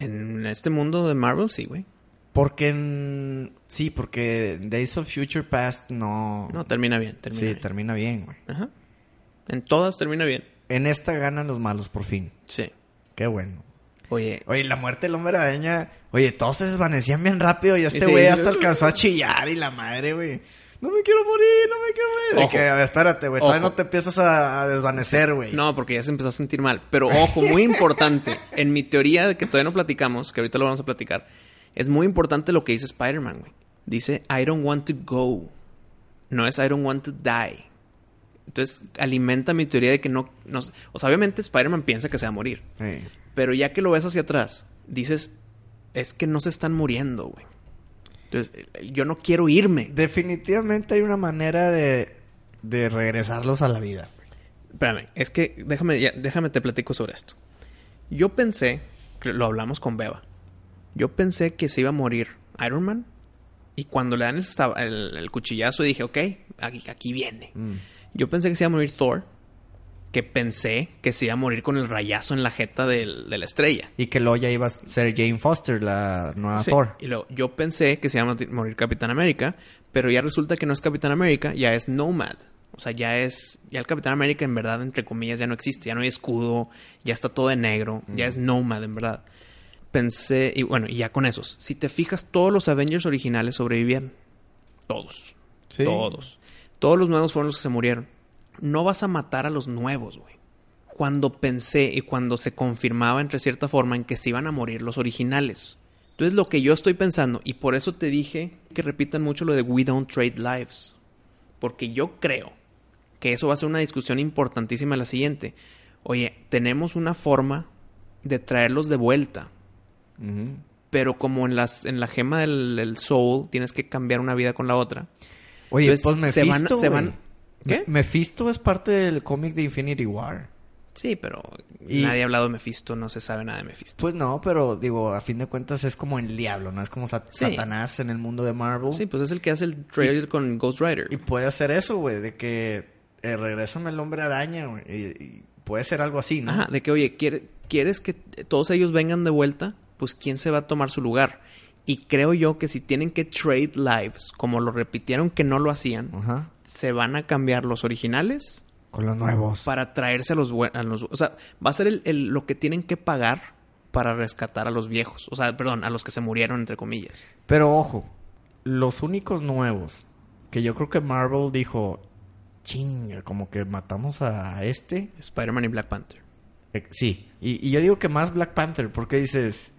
En este mundo de Marvel, sí, güey. Porque en... Sí, porque Days of Future Past no... No, termina bien. Termina sí, bien. termina bien, güey. Ajá. En todas termina bien. En esta ganan los malos por fin. Sí. Qué bueno. Oye, Oye, la muerte del hombre araña... Oye, todos se desvanecían bien rápido y este güey sí. hasta alcanzó a chillar y la madre, güey. No me quiero morir, no me quiero morir. De Ojo. que, a ver, espérate, güey. Todavía no te empiezas a, a desvanecer, güey. No, porque ya se empezó a sentir mal. Pero ojo, muy importante. En mi teoría de que todavía no platicamos, que ahorita lo vamos a platicar, es muy importante lo que dice Spider-Man, güey. Dice, I don't want to go. No es I don't want to die. Entonces, alimenta mi teoría de que no... no o sea, obviamente Spider-Man piensa que se va a morir. Sí. Pero ya que lo ves hacia atrás, dices, es que no se están muriendo, güey. Entonces, eh, yo no quiero irme. Definitivamente hay una manera de, de regresarlos a la vida. Espérame, es que déjame, ya- déjame te platico sobre esto. Yo pensé, lo hablamos con Beba, yo pensé que se iba a morir Iron Man y cuando le dan el, esta- el- el cuchillazo dije, ok, aquí, aquí viene. Yo pensé que se iba a morir Thor, que pensé que se iba a morir con el rayazo en la jeta del- de la estrella. Y que luego ya iba a ser Jane Foster, la nueva Sí, Thor. Y luego, yo pensé que se iba a morir Capitán América, pero ya resulta que no es Capitán América, ya es Nomad. O sea, ya es. Ya el Capitán América, en verdad, entre comillas, ya no existe. Ya no hay escudo, ya está todo de negro, ya es Nomad, en verdad. Pensé. Y bueno, y ya con esos. Si te fijas, todos los Avengers originales sobrevivieron. Todos. Sí. Todos. Todos los nuevos fueron los que se murieron. No vas a matar a los nuevos, güey. Cuando pensé y cuando se confirmaba entre cierta forma en que se iban a morir los originales. Entonces lo que yo estoy pensando, y por eso te dije que repitan mucho lo de We Don't Trade Lives. Porque yo creo que eso va a ser una discusión importantísima la siguiente. Oye, tenemos una forma de traerlos de vuelta. Pero como en, las, en la gema del, del soul tienes que cambiar una vida con la otra. Oye, Entonces, pues se Mephisto, van- se van- ¿Qué? Me- Mephisto es parte del cómic de Infinity War. Sí, pero Y- nadie ha hablado de Mephisto, no se sabe nada de Mephisto. Pues no, pero digo, a fin de cuentas es como el diablo, ¿no? Es como Sat- Sí. Satanás en el mundo de Marvel. Sí, pues es el que hace el trailer con Ghost Rider. Y puede hacer eso, güey, de que eh, regrésame el hombre araña, güey. Y, y puede ser algo así, ¿no? Ajá, de que, oye, ¿quiere- ¿quieres que todos ellos vengan de vuelta? Pues ¿quién se va a tomar su lugar? Y creo yo que si tienen que trade lives, como lo repitieron que no lo hacían, Ajá. se van a cambiar los originales Con los nuevos. para traerse a los, bue- a los... O sea, va a ser el, el- lo que tienen que pagar para rescatar a los viejos. O sea, perdón, a los que se murieron, entre comillas. Pero ojo, los únicos nuevos que yo creo que Marvel dijo, chinga, como que matamos a este. Spider-Man y Black Panther. Eh, sí, y, y yo digo que más Black Panther, porque dices,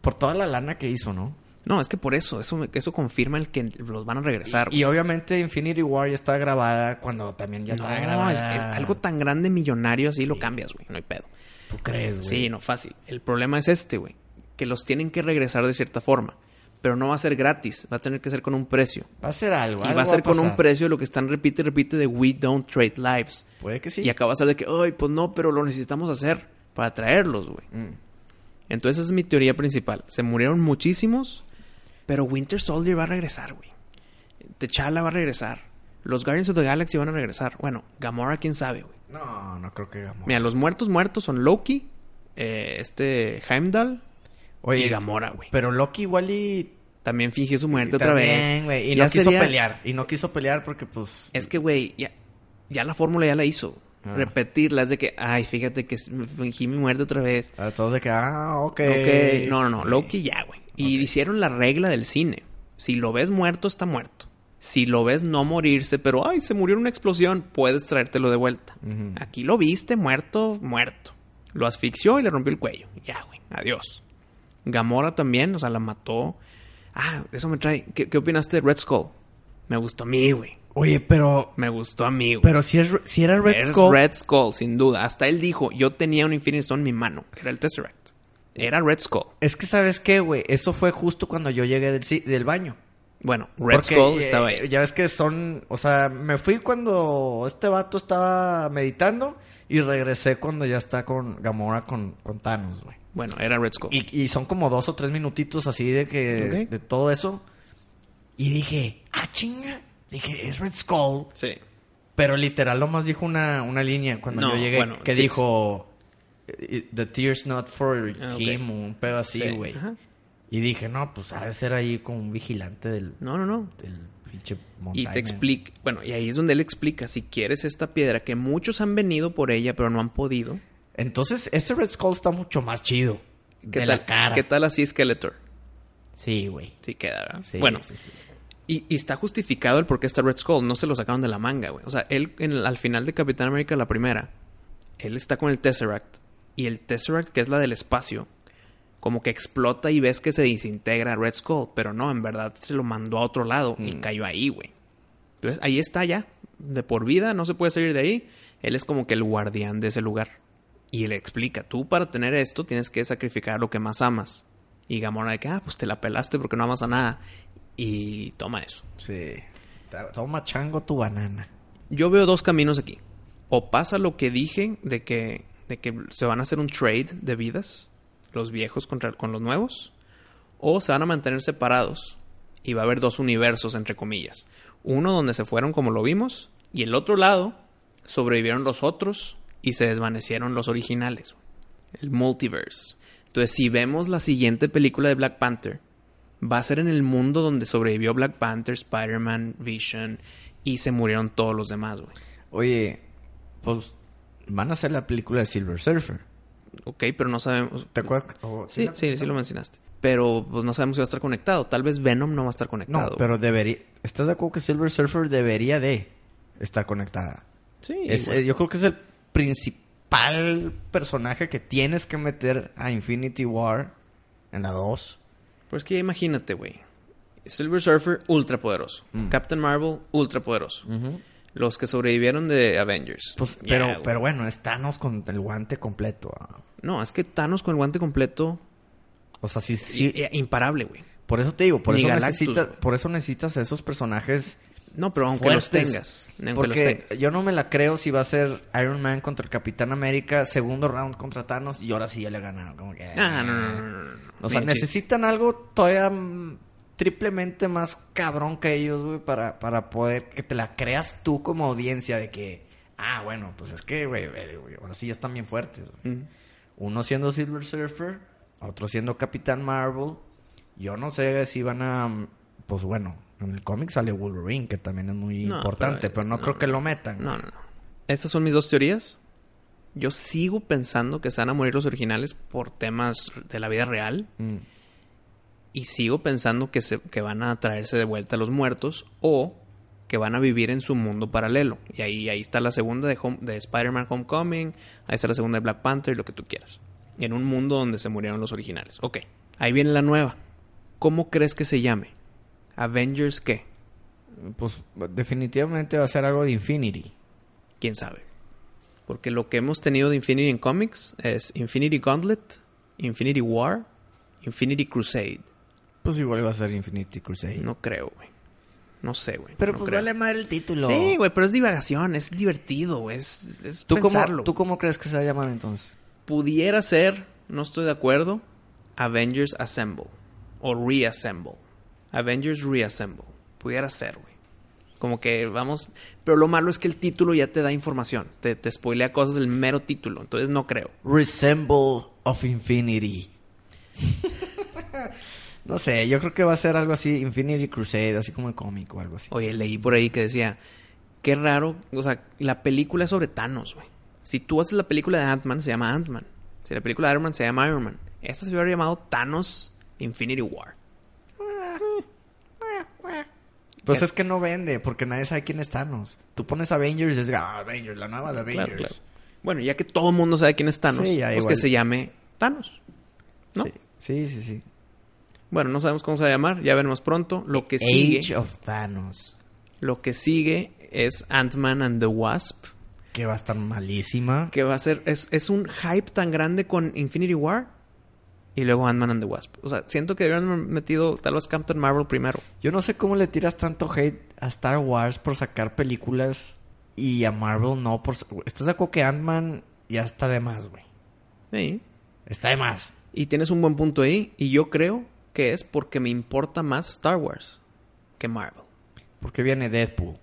por toda la lana que hizo, ¿no? No, es que por eso, eso, eso confirma el que los van a regresar. Y obviamente Infinity War ya está grabada cuando también ya no, está grabada. es, es algo tan grande, millonario, así lo cambias, güey. No hay pedo. ¿Tú crees, güey? Sí, no, fácil. El problema es este, güey. Que los tienen que regresar de cierta forma. Pero no va a ser gratis. Va a tener que ser con un precio. Va a ser algo. Y algo va a ser con un precio lo que están repite y repite de We Don't Trade Lives. Puede que sí. Y acá va a ser de que, ay, pues no, pero lo necesitamos hacer para traerlos, güey. Mm. Entonces esa es mi teoría principal. Se murieron muchísimos, pero Winter Soldier va a regresar, güey. T'Challa va a regresar. Los Guardians of the Galaxy van a regresar. Bueno, Gamora, quién sabe, güey. No, no creo que Gamora. Mira, los muertos muertos son Loki, eh, este Heimdall Oye, y Gamora, güey. pero Loki igual y... También fingió su muerte y otra también, vez. güey, Y Ya no quiso sería- pelear. Y no quiso pelear porque, pues... Es que, güey, ya, ya la fórmula ya la hizo. Ah. Repetirla es de que, ay, fíjate que fingí mi muerte otra vez. A todos de que, ah, ok. Ok, no, no, no, Loki ya, güey. Y hicieron la regla del cine. Si lo ves muerto, está muerto. Si lo ves no morirse, pero, ay, se murió en una explosión, puedes traértelo de vuelta. Aquí lo viste muerto, muerto. Lo asfixió y le rompió el cuello. Ya, güey, adiós. Gamora también, o sea, la mató. Ah, eso me trae. ¿Qué, qué opinaste de Red Skull? Me gustó a mí, güey. Oye, pero... Me gustó a mí, güey. Pero si, es, si era Red Es Skull... Red Skull, sin duda. Hasta él dijo, yo tenía un Infinity Stone en mi mano, que era el Tesseract. Era Red Skull. Es que, ¿sabes qué, güey? Eso fue justo cuando yo llegué del, del baño. Bueno, Red Porque, Skull eh, estaba ahí. Ya ves que son... O sea, me fui cuando este vato estaba meditando... Y regresé cuando ya está con Gamora con, con Thanos, güey. Bueno, era Red Skull. Y, y son como dos o tres minutitos así de que... De todo eso. Y dije... Ah, chinga. Dije, es Red Skull. Sí. Pero literal nomás dijo una, una línea cuando No, yo llegué. bueno, que sí, dijo... eh, The tears not for Ah. Kim. o Un pedo así, Sí, güey. ajá. Y dije, no, pues ha de ser ahí como un vigilante del, No, no, no. del pinche Y montaña. te explica, bueno, y ahí es donde él explica, si quieres esta piedra, que muchos han venido por ella, pero no han podido. Entonces, ese Red Skull está mucho más chido. ¿Qué de tal, la cara. ¿Qué tal así Skeletor? Sí, güey. Sí queda, ¿verdad? Sí, bueno, sí, sí. Y, y está justificado el por qué está Red Skull. No se lo sacaron de la manga, güey. O sea, él en al final de Capitán América, la primera, él está con el Tesseract. Y el Tesseract, que es la del espacio, como que explota y ves que se desintegra Red Skull. Pero no, en verdad se lo mandó a otro lado y Mm. cayó ahí, güey. Entonces ahí está ya. De por vida, no se puede salir de ahí. Él es como que el guardián de ese lugar. Y le explica, tú para tener esto tienes que sacrificar lo que más amas. Y Gamora de que, ah, pues te la pelaste porque no amas a nada. Y toma eso. Sí. Toma chango tu banana. Yo veo dos caminos aquí. O pasa lo que dije de que, de que se van a hacer un trade de vidas, los viejos contra, con los nuevos, o se van a mantener separados y va a haber dos universos, entre comillas. Uno donde se fueron como lo vimos, y el otro lado sobrevivieron los otros y se desvanecieron los originales. El multiverse. Entonces, si vemos la siguiente película de Black Panther, va a ser en el mundo donde sobrevivió Black Panther, Spider-Man, Vision y se murieron todos los demás, güey. Oye, pues van a hacer la película de Silver Surfer. Ok, pero no sabemos. ¿Te acuerdas? Oh, Sí, sí, sí lo mencionaste. Pero pues no sabemos si va a estar conectado. Tal vez Venom no va a estar conectado. No, pero debería. ¿Estás de acuerdo que Silver Surfer debería de estar conectada? Sí, Es- eh, yo creo que es el principal personaje que tienes que meter a Infinity War en la 2. Pues que imagínate, güey. Silver Surfer, ultra poderoso. Mm. Captain Marvel, ultra poderoso. Los que sobrevivieron de Avengers. Pues, pero, pero bueno, es Thanos con el guante completo. ah. No, es que Thanos con el guante completo. O sea, sí, sí. i- imparable, güey. por eso te digo, por Ni eso, Galactus, necesitas, por eso necesitas esos personajes No, pero aunque fuertes. los tengas. Aunque los Porque tengas. yo no me la creo si va a ser Iron Man contra el Capitán América, segundo round contra Thanos, y ahora sí ya le ganaron. Como que, Ah, no, no, no, no, no. O sea, necesitan algo todavía mm, triplemente más cabrón que ellos, güey, para, para poder que te la creas tú como audiencia de que, ah, bueno, pues es que, güey, güey, ahora sí ya están bien fuertes. güey. Mm. Uno siendo Silver Surfer, otro siendo Capitán Marvel. Yo no sé si van a, mm, pues bueno, en el cómic sale Wolverine, que también es muy No, importante, pero, pero, no, no, creo que lo metan. No, no, no. Estas son mis dos teorías. Yo sigo pensando que se van a morir los originales por temas de la vida real. Mm. Y sigo pensando que, se, que van a traerse de vuelta a los muertos o que van a vivir en su mundo paralelo. Y ahí, ahí está la segunda de, Home- de Spider-Man Homecoming, ahí está la segunda de Black Panther, lo que tú quieras. En un mundo donde se murieron los originales. Ok, ahí viene la nueva. ¿Cómo crees que se llame? ¿Avengers qué? Pues definitivamente va a ser algo de Infinity. quién sabe. Porque lo que hemos tenido de Infinity en cómics es Infinity Gauntlet, Infinity War, Infinity Crusade. Pues igual va a ser Infinity Crusade. No creo, güey. No sé, güey. Pero No pues creo. vale madre el título. Sí, güey, pero es divagación, es divertido, güey. Es, es ¿Tú pensarlo. cómo, ¿Tú cómo crees que se va a llamar entonces? Pudiera ser, no estoy de acuerdo, Avengers Assemble o Reassemble. Avengers Reassemble. Pudiera ser, güey. Como que vamos... Pero lo malo es que el título ya te da información. Te, te spoilea cosas del mero título. Entonces no creo. Resemble of Infinity. no sé, yo creo que va a ser algo así, Infinity Crusade, así como el cómic o algo así. Oye, leí por ahí que decía, qué raro, o sea, la película es sobre Thanos, güey. Si tú haces la película de Ant-Man, se llama Ant-Man. Si la película de Iron Man, se llama Iron Man. Esta se hubiera llamado Thanos Infinity War. Pues es que no vende, porque nadie sabe quién es Thanos. Tú pones Avengers y es, ah, Avengers, la nueva de Avengers. Claro, claro. Bueno, ya que todo el mundo sabe quién es Thanos, Sí, ya pues igual. que se llame Thanos. ¿no? Sí, sí, sí. sí. Bueno, no sabemos cómo se va a llamar, ya veremos pronto. Lo que Age sigue, of Thanos. lo que sigue es Ant-Man and the Wasp, Que va a estar malísima. que va a ser es, es un hype tan grande con Infinity War y luego Ant-Man and the Wasp. O sea, siento que deberían haber metido tal vez Captain Marvel primero. Yo no sé cómo le tiras tanto hate a Star Wars por sacar películas y a Marvel no por... ¿Estás de acuerdo que Ant-Man ya está de más, güey? Sí. Está de más. Y tienes un buen punto ahí y yo creo que es porque me importa más Star Wars que Marvel. Porque viene Deadpool,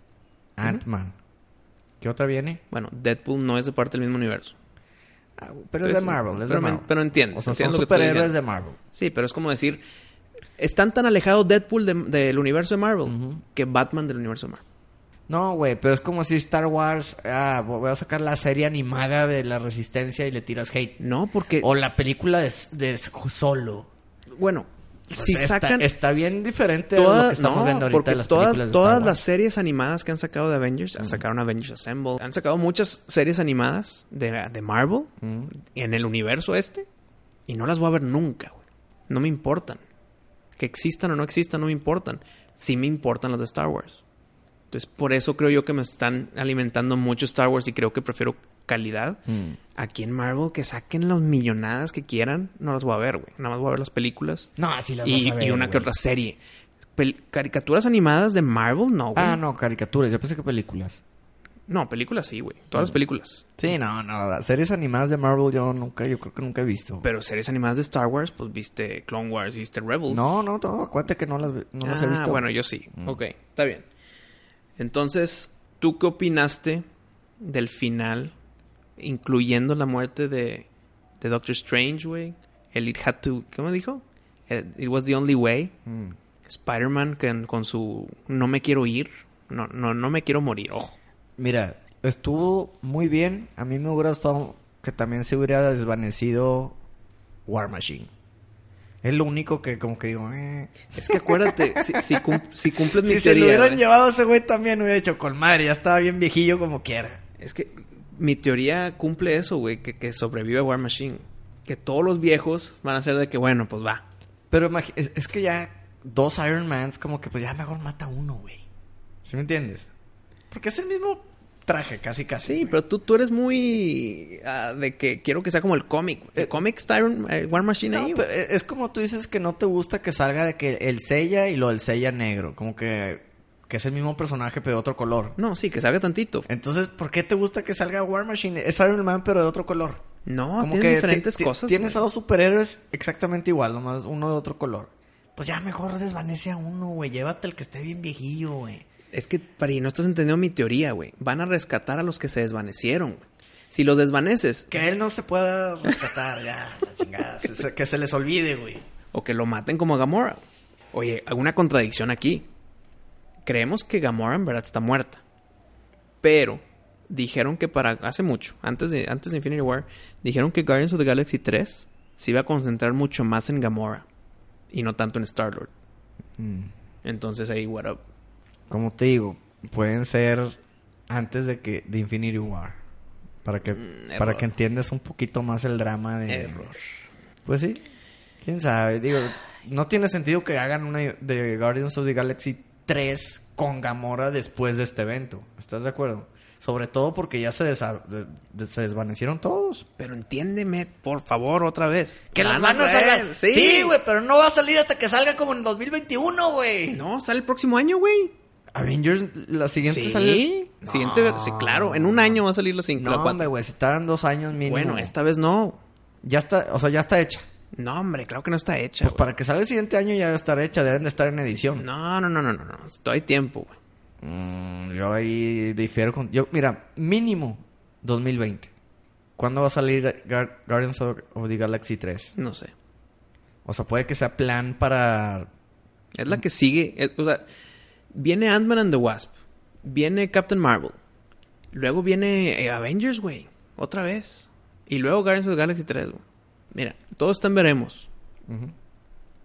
Ant-Man. ¿Qué otra viene? Bueno, Deadpool no es de parte del mismo universo. Ah, pero es de Marvel, es pero de me- Marvel. pero entiendo, O sea, entiendo son superhéroes de Marvel. Sí, pero es como decir, Están tan alejados Deadpool de- del universo de Marvel que Batman del universo de Marvel. No, güey, pero es como si Star Wars, ah, voy a sacar la serie animada de la Resistencia y le tiras hate. No, porque... O la película de, de Solo. Bueno, O si está- sacan... está, bien diferente a lo todas, que estamos no, viendo ahorita porque las todas, de las series animadas que han sacado de Avengers, sacaron Avengers Assemble, han sacado muchas series animadas de, de Marvel Mm. en el universo este y no las voy a ver nunca, güey. No me importan. Que existan o no existan, no me importan. Sí me importan las de Star Wars. Entonces, por eso creo yo que me están alimentando mucho Star Wars y creo que prefiero calidad. Mm. Aquí en Marvel, que saquen las millonadas que quieran, no las voy a ver, güey. Nada más voy a ver las películas No, así las y, vas a ver, y una que otra serie. Pel- caricaturas animadas de Marvel, no, güey. Ah, no, caricaturas. Yo pensé que películas. No, películas sí, güey. Todas las películas. Sí, no, no. Series animadas de Marvel yo nunca, yo creo que nunca he visto. Pero series animadas de Star Wars, pues viste Clone Wars, viste Rebels. No, no, no. Acuérdate que no las, no las he Ah, visto. bueno, yo sí. Mm. Ok, está bien. Entonces, ¿tú qué opinaste del final, incluyendo la muerte de, de Doctor Strange, güey? El It Had to... ¿Cómo dijo? El- It was the only way. Mm. Spider-Man con, con su no me quiero ir. No, no, no me quiero morir. Ojo. Mira, estuvo muy bien. A mí me hubiera gustado que también se hubiera desvanecido War Machine. Es lo único que como que digo, eh. Es que acuérdate, si, si, cum- si cumples mi Si se lo teoría, hubieran güey, llevado a ese güey también hubiera hecho con madre. Ya estaba bien viejillo como quiera. es que mi teoría cumple eso, güey, que, que sobrevive War Machine. Que todos los viejos van a ser de que, bueno, pues va. Pero es, es que ya dos Iron Mans como que pues ya mejor mata uno, güey. ¿Sí me entiendes? Porque es el mismo traje, casi casi. Sí, güey. pero tú, tú eres muy ah, de que quiero que sea como el cómic. El cómic está Iron- eh, War Machine No, ahí, pero güey. es como tú dices que no te gusta que salga de que el sella y lo del sella negro. Como que, que es el mismo personaje pero de otro color. No, sí, que salga tantito. Entonces, ¿por qué te gusta que salga War Machine? Es Iron Man pero de otro color. No, Como tiene que diferentes cosas. Tienes a dos superhéroes exactamente igual, nomás uno de otro color. Pues ya mejor desvanece a uno, güey. Llévate el que esté bien viejillo, güey. Es que, Pari, no estás entendiendo mi teoría, güey. Van a rescatar a los que se desvanecieron, güey. Si los desvaneces, Que él no se pueda rescatar, ya, la chingada. Se- que se les olvide, güey. o que lo maten como a Gamora. Oye, alguna contradicción aquí. Creemos que Gamora en verdad está muerta. Pero dijeron que para hace mucho, antes de antes de Infinity War, dijeron que Guardians of the Galaxy 3 se iba a concentrar mucho más en Gamora y no tanto en Star-Lord. Entonces ahí what up. Como te digo, pueden ser antes de que de Infinity War. Para que, Mm, para que entiendas un poquito más el drama de... Error. Pues sí. ¿Quién sabe? Digo, no tiene sentido que hagan una de Guardians of the Galaxy 3 con Gamora después de este evento. ¿Estás de acuerdo? Sobre todo porque ya se, desa- de- de- se desvanecieron todos. Pero entiéndeme, por favor, otra vez. Que las Van van a salir. Sí, güey, pero no va a salir hasta que salga como en 2021, güey. No, sale el próximo año, güey. Avengers, la siguiente Sí, sale. siguiente, No. sí, claro, en un año va a salir la 5, No, la 4. hombre, güey, si tardan dos años mínimo. Bueno, esta vez no. Ya está, o sea, ya está hecha. No, hombre, claro que no está hecha. Pues güey. para que salga el siguiente año ya debe estar hecha, deben de estar en edición. No, no, no, no, no, no. Hay tiempo, güey. Mm, yo ahí difiero con... Yo, mira, mínimo 2020. ¿Cuándo va a salir Gar- Guardians of, of the Galaxy 3? No sé. O sea, puede que sea plan para... Es la que sigue. es- o sea, viene Ant-Man and the Wasp. Viene Captain Marvel. Luego viene eh, Avengers, güey. Otra vez. Y luego Guardians of the Galaxy 3, güey. Mira, todo está en veremos.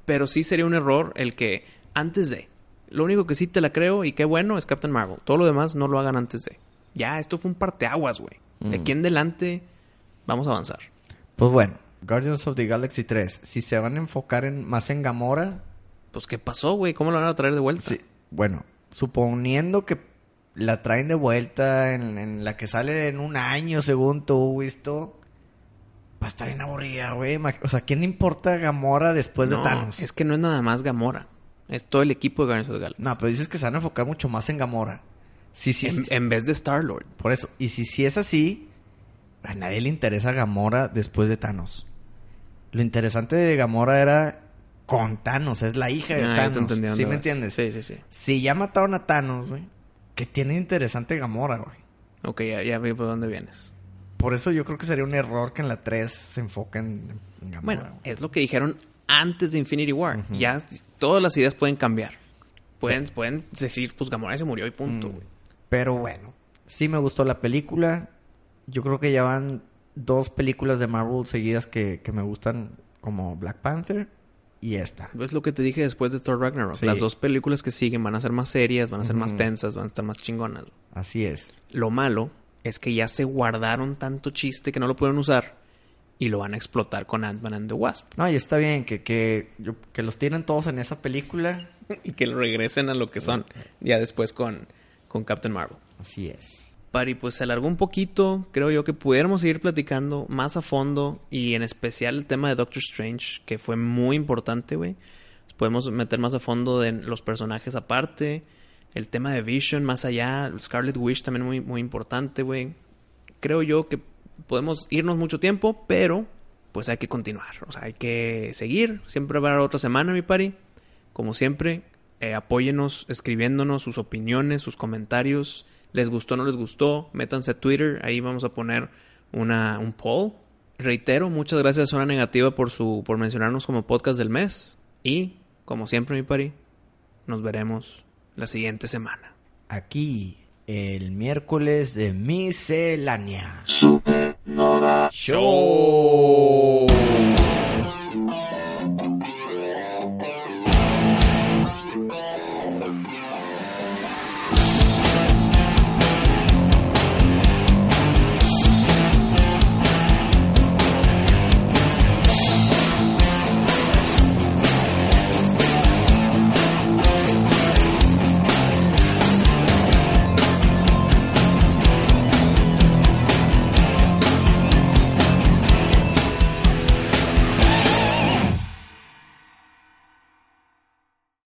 Pero sí sería un error el que antes de. Lo único que sí te la creo y qué bueno es Captain Marvel. Todo lo demás no lo hagan antes de. Ya, esto fue un parteaguas, güey. De Mm. aquí en adelante vamos a avanzar. Pues bueno, Guardians of the Galaxy 3. Si se van a enfocar en, más en Gamora... Pues, ¿qué pasó, güey? ¿Cómo lo van a traer de vuelta? Sí, bueno, suponiendo que la traen de vuelta en, en la que sale en un año, según tú, visto... Va a estar bien aburrida, güey. O sea, ¿quién le importa Gamora después No, de Thanos? Es que no es nada más Gamora. Es todo el equipo de Guardians of the Galaxy. No, pero dices que se van a enfocar mucho más en Gamora. Sí, sí, en, sí. en vez de Star-Lord. Por eso. Y si, si es así, a nadie le interesa Gamora después de Thanos. Lo interesante de Gamora era con Thanos. Es la hija de Ah, te Thanos. dónde ¿Sí me entiendes? Sí, sí, sí. Si ya mataron a Thanos, güey. ¿Qué tiene interesante Gamora, güey? Ok, ya, ya vi por dónde vienes. Por eso yo creo que sería un error que en la 3 se enfoquen en Gamora. Bueno, güey. es lo que dijeron antes de Infinity War. Ya todas las ideas pueden cambiar. Pueden, pueden decir, pues Gamora se murió y punto, Mm. güey. Pero bueno, sí me gustó la película. Yo creo que ya van dos películas de Marvel seguidas que, que me gustan, como Black Panther y esta. Es lo que te dije después de Thor Ragnarok. Sí. Las dos películas que siguen van a ser más serias, van a ser más tensas, van a estar más chingonas. Así es. Lo malo es que ya se guardaron tanto chiste que no lo pueden usar y lo van a explotar con Ant-Man and the Wasp. No, y está bien que, que, yo- que los tienen todos en esa película. y que lo regresen a lo que son ya después con, con Captain Marvel. Así es. Pari, pues se alargó un poquito. Creo yo que pudiéramos seguir platicando más a fondo y en especial el tema de Doctor Strange, que fue muy importante, güey. Podemos meter más a fondo de los personajes aparte. El tema de Vision más allá. Scarlet Witch también muy, muy importante, güey. Creo yo que podemos irnos mucho tiempo, pero pues hay que continuar. O sea, hay que seguir. Siempre haber otra semana, mi pari. Como siempre, eh, apóyenos escribiéndonos sus opiniones, sus comentarios. ¿Les gustó o no les gustó? Métanse a Twitter. Ahí vamos a poner una, un poll. Reitero, muchas gracias a Zona Negativa por, su, por mencionarnos como podcast del mes. Y, como siempre, mi pari, nos veremos la siguiente semana. Aquí, el miércoles de miscelánea. Supernova Show.